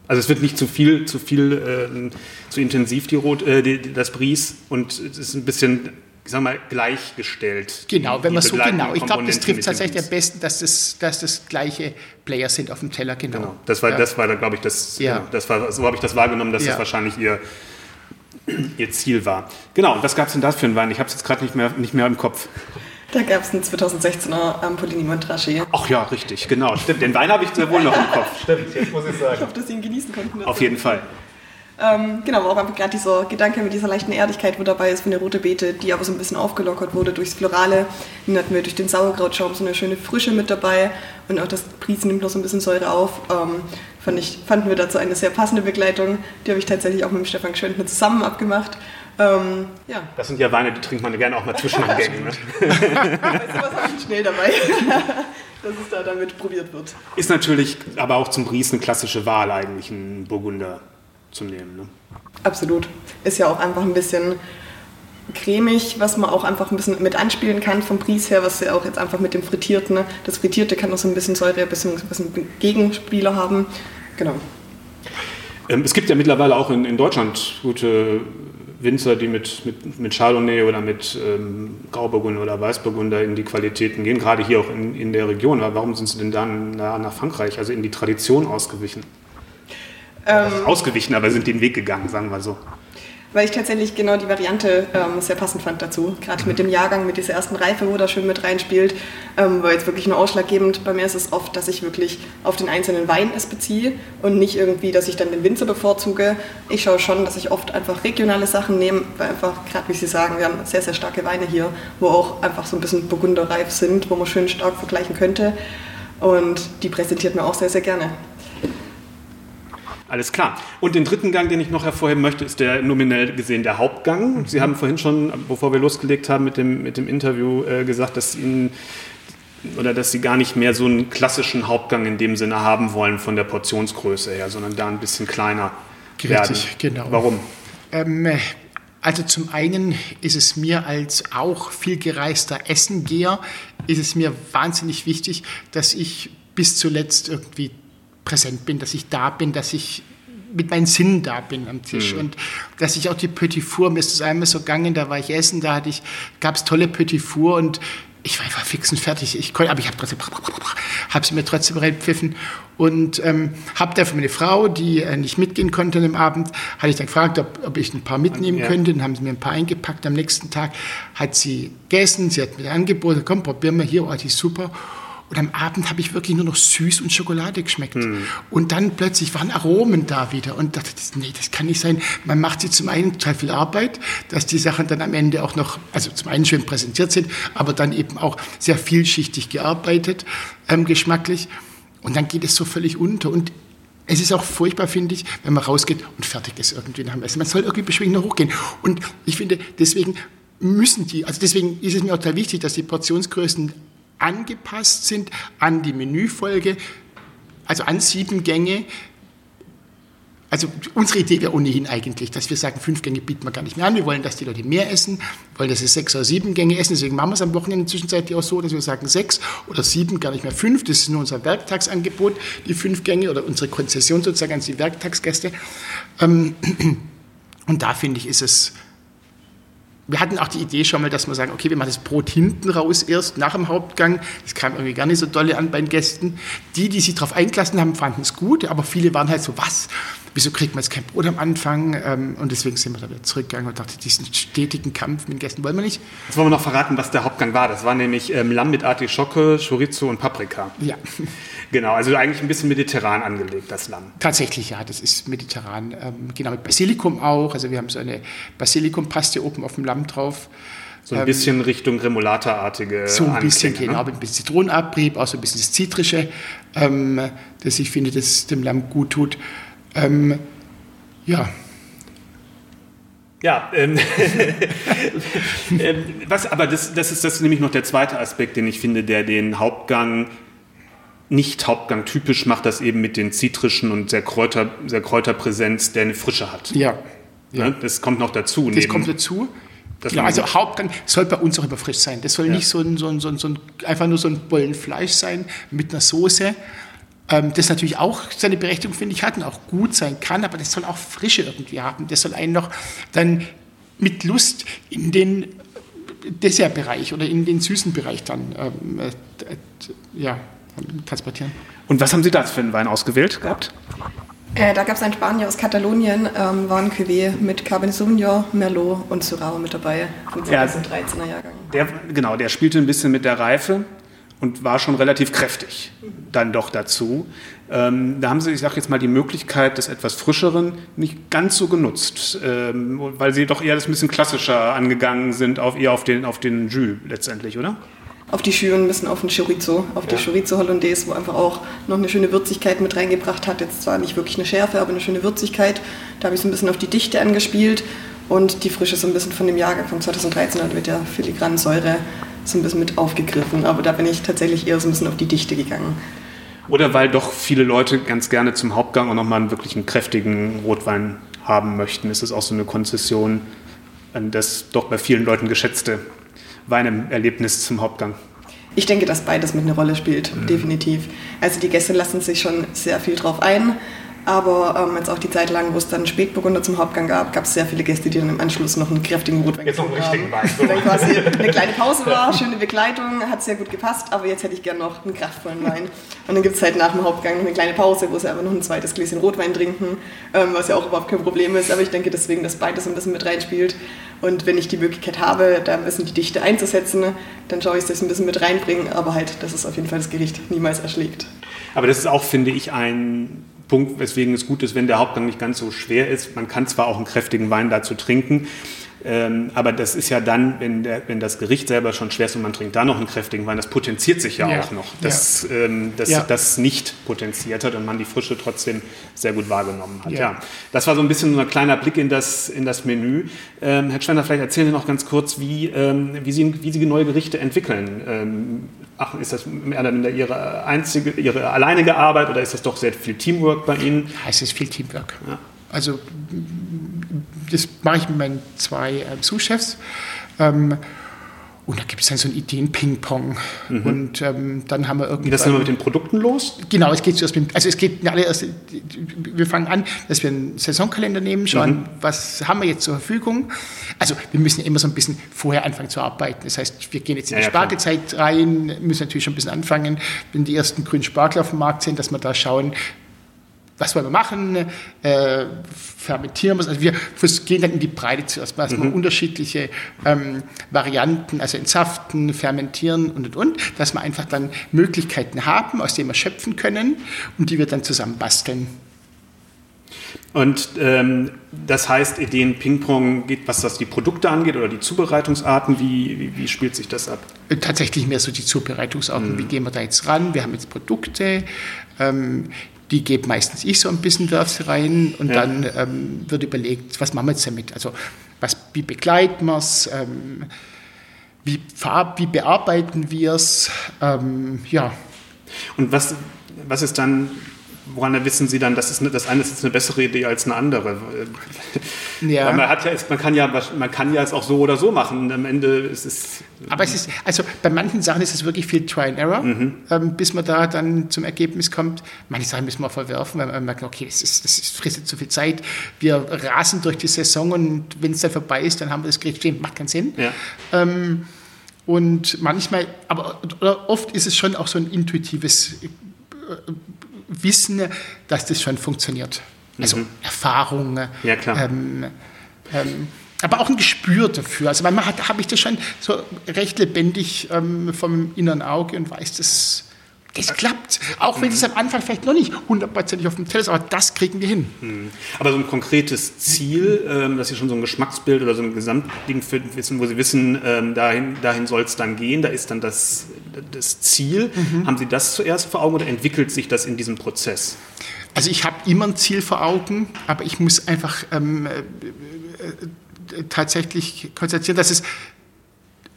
Speaker 1: Also es wird nicht zu viel, zu viel, äh, zu intensiv die Rot, äh, die, das Bries und es ist ein bisschen ich sag mal, gleichgestellt.
Speaker 2: Genau, wenn man so genau. Ich glaube, das trifft tatsächlich am besten, dass das, dass das gleiche Player sind auf dem Teller, genau. genau.
Speaker 1: Das war, ja. das war, glaube ich, das, ja. das war, so habe ich das wahrgenommen, dass ja. das wahrscheinlich ihr, ihr Ziel war. Genau, und was gab es denn da für einen Wein? Ich habe es jetzt gerade nicht mehr, nicht mehr im Kopf.
Speaker 3: Da gab es einen 2016er ähm, Polini Montrachet.
Speaker 1: Ach ja, richtig, genau. Stimmt, den Wein habe ich sehr wohl noch im Kopf.
Speaker 3: Stimmt, jetzt muss ich sagen. Ich hoffe, dass Sie ihn genießen konnten.
Speaker 1: Auf jeden Fall.
Speaker 3: Ähm, genau, auch einfach gerade dieser Gedanke mit dieser leichten Erdigkeit, wo dabei ist von der rote Beete, die aber so ein bisschen aufgelockert wurde durchs Florale. Dann hatten wir durch den Sauerkrautschaum so eine schöne Frische mit dabei und auch das Pries nimmt noch so ein bisschen Säure auf. Ähm, fand ich, fanden wir dazu eine sehr passende Begleitung. Die habe ich tatsächlich auch mit dem Stefan Gschwendner zusammen abgemacht. Ähm,
Speaker 1: ja. Das sind ja Weine, die trinkt man gerne auch mal zwischen den Gängen. Ne?
Speaker 3: weißt du, was habe ich schnell dabei? dass es da damit probiert wird.
Speaker 1: Ist natürlich aber auch zum Bries eine klassische Wahl eigentlich, ein Burgunder zu nehmen. Ne?
Speaker 3: Absolut. Ist ja auch einfach ein bisschen cremig, was man auch einfach ein bisschen mit anspielen kann vom Pries her, was ja auch jetzt einfach mit dem Frittierten, ne? das Frittierte kann auch so ein bisschen Säure, ein bisschen, ein bisschen Gegenspieler haben. Genau.
Speaker 1: Ähm, es gibt ja mittlerweile auch in, in Deutschland gute Winzer, die mit, mit, mit Chardonnay oder mit ähm, Grauburgunder oder Weißburgunder in die Qualitäten gehen, gerade hier auch in, in der Region. Aber warum sind sie denn dann nach Frankreich, also in die Tradition ausgewichen? Ähm, ausgewichen, aber sind den Weg gegangen, sagen wir so.
Speaker 3: Weil ich tatsächlich genau die Variante ähm, sehr passend fand dazu. Gerade mit dem Jahrgang, mit dieser ersten Reife, wo das schön mit reinspielt, ähm, war jetzt wirklich nur ausschlaggebend. Bei mir ist es oft, dass ich wirklich auf den einzelnen Wein es beziehe und nicht irgendwie, dass ich dann den Winzer bevorzuge. Ich schaue schon, dass ich oft einfach regionale Sachen nehme, weil einfach, gerade wie Sie sagen, wir haben sehr, sehr starke Weine hier, wo auch einfach so ein bisschen burgunderreif sind, wo man schön stark vergleichen könnte. Und die präsentiert mir auch sehr, sehr gerne.
Speaker 1: Alles klar. Und den dritten Gang, den ich noch hervorheben möchte, ist der nominell gesehen der Hauptgang. Sie haben vorhin schon, bevor wir losgelegt haben mit dem, mit dem Interview, äh, gesagt, dass Ihnen oder dass Sie gar nicht mehr so einen klassischen Hauptgang in dem Sinne haben wollen von der Portionsgröße her, sondern da ein bisschen kleiner
Speaker 2: Richtig, werden. genau.
Speaker 1: Warum?
Speaker 2: Ähm, also zum einen ist es mir als auch viel gereister Essengeher, ist es mir wahnsinnig wichtig, dass ich bis zuletzt irgendwie präsent bin, dass ich da bin, dass ich mit meinen Sinnen da bin am Tisch mhm. und dass ich auch die Petit Four, mir ist es einmal so gegangen, da war ich essen, da hatte ich, gab es tolle Petit Four und ich war einfach fix und fertig. Ich konnte, aber ich habe trotzdem, habe sie mir trotzdem reinpfiffen und ähm, habe dafür meine Frau, die äh, nicht mitgehen konnte an dem Abend, hatte ich dann gefragt, ob, ob ich ein paar mitnehmen ja. könnte. Dann haben sie mir ein paar eingepackt. Am nächsten Tag hat sie gegessen, sie hat mir angeboten, komm, probieren wir hier, oh, die ist super. Und am Abend habe ich wirklich nur noch süß und Schokolade geschmeckt. Mhm. Und dann plötzlich waren Aromen da wieder. Und dachte, das, nee, das kann nicht sein. Man macht sich zum einen total viel Arbeit, dass die Sachen dann am Ende auch noch, also zum einen schön präsentiert sind, aber dann eben auch sehr vielschichtig gearbeitet, ähm, geschmacklich. Und dann geht es so völlig unter. Und es ist auch furchtbar, finde ich, wenn man rausgeht und fertig ist irgendwie nach dem Essen. Man soll irgendwie beschwingt noch hochgehen. Und ich finde, deswegen müssen die, also deswegen ist es mir auch total wichtig, dass die Portionsgrößen angepasst sind an die Menüfolge, also an sieben Gänge. Also unsere Idee wäre ohnehin eigentlich, dass wir sagen, fünf Gänge bieten wir gar nicht mehr an. Wir wollen, dass die Leute mehr essen, wollen, dass sie sechs oder sieben Gänge essen. Deswegen machen wir es am Wochenende zwischenzeitlich auch so, dass wir sagen sechs oder sieben, gar nicht mehr fünf. Das ist nur unser Werktagsangebot, die fünf Gänge oder unsere Konzession sozusagen an die Werktagsgäste. Ähm, und da finde ich, ist es wir hatten auch die Idee schon mal, dass wir sagen, okay, wir machen das Brot hinten raus erst, nach dem Hauptgang. Das kam irgendwie gar nicht so dolle an bei den Gästen. Die, die sich darauf eingelassen haben, fanden es gut, aber viele waren halt so, was? Wieso kriegt man jetzt kein Brot am Anfang? Ähm, und deswegen sind wir da wieder zurückgegangen und dachten, diesen stetigen Kampf mit den Gästen wollen wir nicht.
Speaker 1: Jetzt wollen wir noch verraten, was der Hauptgang war. Das war nämlich ähm, Lamm mit Artischocke, Chorizo und Paprika.
Speaker 2: Ja.
Speaker 1: Genau, also eigentlich ein bisschen mediterran angelegt, das Lamm.
Speaker 2: Tatsächlich, ja, das ist mediterran. Ähm, genau, mit Basilikum auch. Also wir haben so eine Basilikumpaste oben auf dem Lamm drauf.
Speaker 1: So ein bisschen Richtung Remolata-artige
Speaker 2: So ein bisschen,
Speaker 1: Anklänge,
Speaker 2: genau,
Speaker 1: ne?
Speaker 2: mit ein bisschen Zitronenabrieb, auch so ein bisschen das Zitrische, ähm, das ich finde, das dem Lamm gut tut. Ähm, ja,
Speaker 1: Ja, ähm, ähm, was, aber das, das ist das ist nämlich noch der zweite Aspekt, den ich finde, der den Hauptgang nicht Hauptgang typisch macht, das eben mit den zitrischen und sehr, Kräuter, sehr Kräuterpräsenz, der eine Frische hat.
Speaker 2: ja.
Speaker 1: Ne? Das kommt noch dazu.
Speaker 2: Das kommt dazu. Ja, also Hauptgang soll bei uns auch immer frisch sein. Das soll
Speaker 1: Ja.
Speaker 2: nicht so ein, so, ein, so, ein, so ein, einfach nur so ein Bollen Fleisch sein mit einer Soße. Ähm, das natürlich auch seine Berechtigung, finde ich, hat und auch gut sein kann, aber das soll auch Frische irgendwie haben. Das soll einen noch dann mit Lust in den Dessertbereich oder in den süßen Bereich dann ähm, äh, äh, ja, transportieren.
Speaker 1: Und was haben Sie da für einen Wein ausgewählt gehabt?
Speaker 3: Äh, da gab es einen Spanier aus Katalonien, ähm, war ein Cuvée mit Cabernet Sauvignon, Merlot und Syrah mit dabei. Vom
Speaker 1: Ja.
Speaker 3: 2013er Jahrgang.
Speaker 1: Der, genau, der spielte ein bisschen mit der Reife und war schon relativ kräftig dann doch dazu. Ähm, da haben sie, ich sage jetzt mal, die Möglichkeit des etwas frischeren nicht ganz so genutzt, ähm, weil sie doch eher das ein bisschen klassischer angegangen sind, auf, eher auf den, auf den Jus letztendlich, oder?
Speaker 3: Auf die Schüren ein bisschen auf den Chorizo, auf die
Speaker 1: Ja.
Speaker 3: Chorizo Hollandaise, wo einfach auch noch eine schöne Würzigkeit mit reingebracht hat. Jetzt zwar nicht wirklich eine Schärfe, aber eine schöne Würzigkeit. Da habe ich so ein bisschen auf die Dichte angespielt und die Frische so ein bisschen von dem Jahrgang von 2013 hat mit der filigranen Säure so ein bisschen mit aufgegriffen. Aber da bin ich tatsächlich eher so ein bisschen auf die Dichte gegangen.
Speaker 1: Oder weil doch viele Leute ganz gerne zum Hauptgang auch nochmal einen wirklich einen kräftigen Rotwein haben möchten. Ist es auch so eine Konzession an das doch bei vielen Leuten geschätzte Weinerlebnis zum Hauptgang?
Speaker 3: Ich denke, dass beides mit eine Rolle spielt, definitiv. Also die Gäste lassen sich schon sehr viel drauf ein. Aber ähm, jetzt auch die Zeit lang, wo es dann Spätburgunder zum Hauptgang gab, gab es sehr viele Gäste, die dann im Anschluss noch einen kräftigen Rotwein
Speaker 1: Jetzt noch einen richtigen. Wein,
Speaker 3: dann quasi eine kleine Pause war, schöne Begleitung, hat sehr gut gepasst, aber jetzt hätte ich gern noch einen kraftvollen Wein. Und dann gibt es halt nach dem Hauptgang noch eine kleine Pause, wo sie aber noch ein zweites Gläschen Rotwein trinken, ähm, was ja auch überhaupt kein Problem ist. Aber ich denke deswegen, dass beides ein bisschen mit reinspielt. Und wenn ich die Möglichkeit habe, da ein bisschen die Dichte einzusetzen, dann schaue ich, dass ich es ein bisschen mit reinbringe, aber halt, dass es auf jeden Fall das Gericht niemals erschlägt.
Speaker 1: Aber das ist auch, finde ich, ein Punkt, weswegen es gut ist, wenn der Hauptgang nicht ganz so schwer ist. Man kann zwar auch einen kräftigen Wein dazu trinken, ähm, aber das ist ja dann, wenn, der, wenn das Gericht selber schon schwer ist und man trinkt da noch einen kräftigen Wein, das potenziert sich ja,
Speaker 2: Ja.
Speaker 1: auch noch, dass ähm, das,
Speaker 2: Ja.
Speaker 1: das nicht potenziert hat und man die Frische trotzdem sehr gut wahrgenommen hat. Ja.
Speaker 2: Ja.
Speaker 1: Das war so ein bisschen so ein kleiner Blick in das, in das Menü. Ähm, Herr Schwenner, vielleicht erzählen Sie noch ganz kurz, wie, ähm, wie, Sie, wie Sie neue Gerichte entwickeln. Ach, ist das mehr oder minder Ihre einzige, Ihre alleinige Arbeit oder ist das doch sehr viel Teamwork bei Ihnen?
Speaker 2: Es ist viel Teamwork.
Speaker 1: Ja.
Speaker 2: Also das mache ich mit meinen zwei äh, Sous-Chefs. Ähm, und da gibt es dann so ein Ideen-Ping-Pong. Und ähm, dann haben wir
Speaker 1: Geht das immer mit den Produkten los?
Speaker 2: Genau, es geht zuerst mit, also es geht alle erst, wir fangen an, dass wir einen Saisonkalender nehmen, schauen, was haben wir jetzt zur Verfügung. Also wir müssen immer so ein bisschen vorher anfangen zu arbeiten. Das heißt, wir gehen jetzt in
Speaker 1: Ja,
Speaker 2: die
Speaker 1: ja.
Speaker 2: Spargelzeit rein, müssen natürlich schon ein bisschen anfangen, wenn die ersten grünen Spargel auf dem Markt sind, dass wir da schauen, was wollen wir machen, äh, fermentieren wir es. Also wir gehen dann in die Breite zuerst mal, wir unterschiedliche ähm, Varianten, also entsaften, fermentieren und und und, dass wir einfach dann Möglichkeiten haben, aus denen wir schöpfen können und die wir dann zusammen basteln.
Speaker 1: Und ähm, das heißt, Ideen Ping-Pong geht, was das die Produkte angeht oder die Zubereitungsarten, wie, wie, wie spielt sich das ab?
Speaker 2: Äh, Tatsächlich mehr so die Zubereitungsarten. Wie gehen wir da jetzt ran? Wir haben jetzt Produkte, ähm, die gebe meistens ich so ein bisschen Werfse rein und
Speaker 1: Ja.
Speaker 2: dann ähm, wird überlegt, was machen wir jetzt damit? Also was, wie begleiten wir es? Ähm, wie, wie bearbeiten wir es? Ähm, ja,
Speaker 1: Und was, was ist dann, woran wissen Sie dann, das, ist eine, das eine ist jetzt eine bessere Idee als eine andere? Ja. Weil man, hat ja, man, kann ja, man kann ja es auch so oder so machen. Am Ende ist es.
Speaker 2: Aber es ist, also bei manchen Sachen ist es wirklich viel Try and Error, mhm. ähm, bis man da dann zum Ergebnis kommt. Manche Sachen müssen wir verwerfen, weil man merkt, okay, das, ist, das ist, frisst zu viel Zeit. Wir rasen durch die Saison und wenn es dann vorbei ist, dann haben wir das Gerät stehen. Macht keinen Sinn. Ja. Ähm, und manchmal, aber oft ist es schon auch so ein intuitives äh, Wissen, dass das schon funktioniert. Also mhm. Erfahrung.
Speaker 1: Ja, klar.
Speaker 2: Ähm, ähm, aber auch ein Gespür dafür. Also manchmal habe ich das schon so recht lebendig ähm, vom inneren Auge und weiß, dass das klappt. Auch wenn es am Anfang vielleicht noch nicht hundertprozentig auf dem Teller ist, aber das kriegen wir hin.
Speaker 1: Mhm. Aber so ein konkretes Ziel, ähm, dass Sie schon so ein Geschmacksbild oder so ein Gesamtding wissen, wo Sie wissen, ähm, dahin, dahin soll es dann gehen, da ist dann das, das Ziel. Mhm. Haben Sie das zuerst vor Augen oder entwickelt sich das in diesem Prozess?
Speaker 2: Also ich habe immer ein Ziel vor Augen, aber ich muss einfach ähm, äh, äh, tatsächlich konstatieren, dass es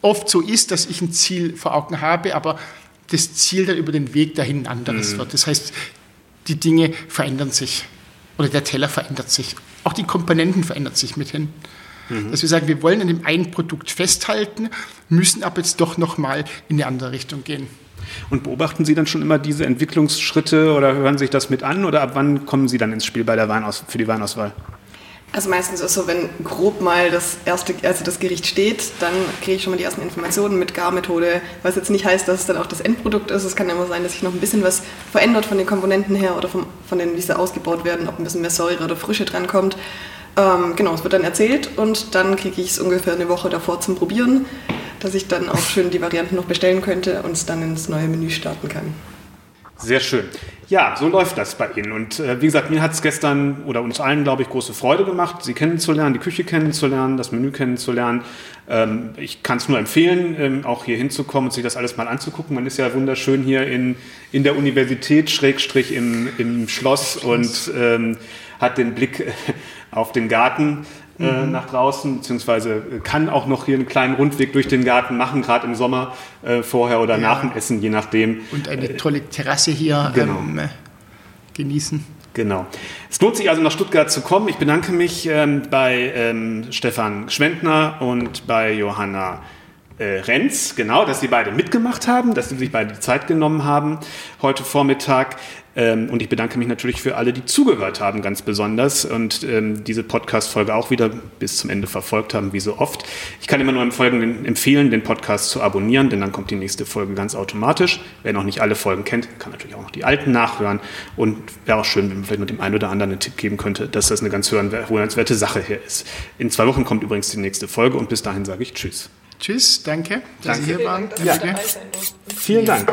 Speaker 2: oft so ist, dass ich ein Ziel vor Augen habe, aber das Ziel dann über den Weg dahin ein anderes mhm. wird. Das heißt, die Dinge verändern sich oder der Teller verändert sich. Auch die Komponenten verändern sich mithin. Mhm. Dass wir sagen, wir wollen an dem einen Produkt festhalten, müssen aber jetzt doch nochmal in eine andere Richtung gehen.
Speaker 1: Und beobachten Sie dann schon immer diese Entwicklungsschritte oder hören sich das mit an oder ab wann kommen Sie dann ins Spiel bei der Weinaus für die Weinauswahl?
Speaker 3: Also meistens ist es so, wenn grob mal das erste, also das Gericht steht, dann kriege ich schon mal die ersten Informationen mit Garmethode, was jetzt nicht heißt, dass es dann auch das Endprodukt ist. Es kann immer sein, dass sich noch ein bisschen was verändert von den Komponenten her oder vom, von den, wie sie ausgebaut werden, ob ein bisschen mehr Säure oder Frische drankommt. Ähm, genau, es wird dann erzählt und dann kriege ich es ungefähr eine Woche davor zum Probieren, dass ich dann auch schön die Varianten noch bestellen könnte und es dann ins neue Menü starten kann.
Speaker 1: Sehr schön. Ja, so läuft das bei Ihnen. Und äh, wie gesagt, mir hat es gestern oder uns allen, glaube ich, große Freude gemacht, Sie kennenzulernen, die Küche kennenzulernen, das Menü kennenzulernen. Ähm, ich kann es nur empfehlen, ähm, auch hier hinzukommen und sich das alles mal anzugucken. Man ist ja wunderschön hier in, in der Universität, Schrägstrich im, im Schloss und ähm, hat den Blick auf den Garten äh, mhm. nach draußen, beziehungsweise kann auch noch hier einen kleinen Rundweg durch den Garten machen, gerade im Sommer, äh, vorher oder ja. nach dem Essen, je nachdem.
Speaker 2: Und eine äh, tolle Terrasse hier genau. ähm, genießen.
Speaker 1: Genau. Es lohnt sich also nach Stuttgart zu kommen. Ich bedanke mich ähm, bei ähm, Stefan Schwendner und bei Johanna äh, Renz, genau, dass sie beide mitgemacht haben, dass sie sich beide die Zeit genommen haben heute Vormittag. Ähm, und ich bedanke mich natürlich für alle, die zugehört haben, ganz besonders und ähm, diese Podcast-Folge auch wieder bis zum Ende verfolgt haben, wie so oft. Ich kann immer nur empfehlen, empfehlen, den Podcast zu abonnieren, denn dann kommt die nächste Folge ganz automatisch. Wer noch nicht alle Folgen kennt, kann natürlich auch noch die alten nachhören. Und wäre auch schön, wenn man vielleicht mit dem einen oder anderen einen Tipp geben könnte, dass das eine ganz hörenswerte Sache hier ist. In zwei Wochen kommt übrigens die nächste Folge und bis dahin sage ich Tschüss.
Speaker 2: Tschüss, danke,
Speaker 1: dass danke. Sie hier waren.
Speaker 2: Ja.
Speaker 1: Vielen Dank.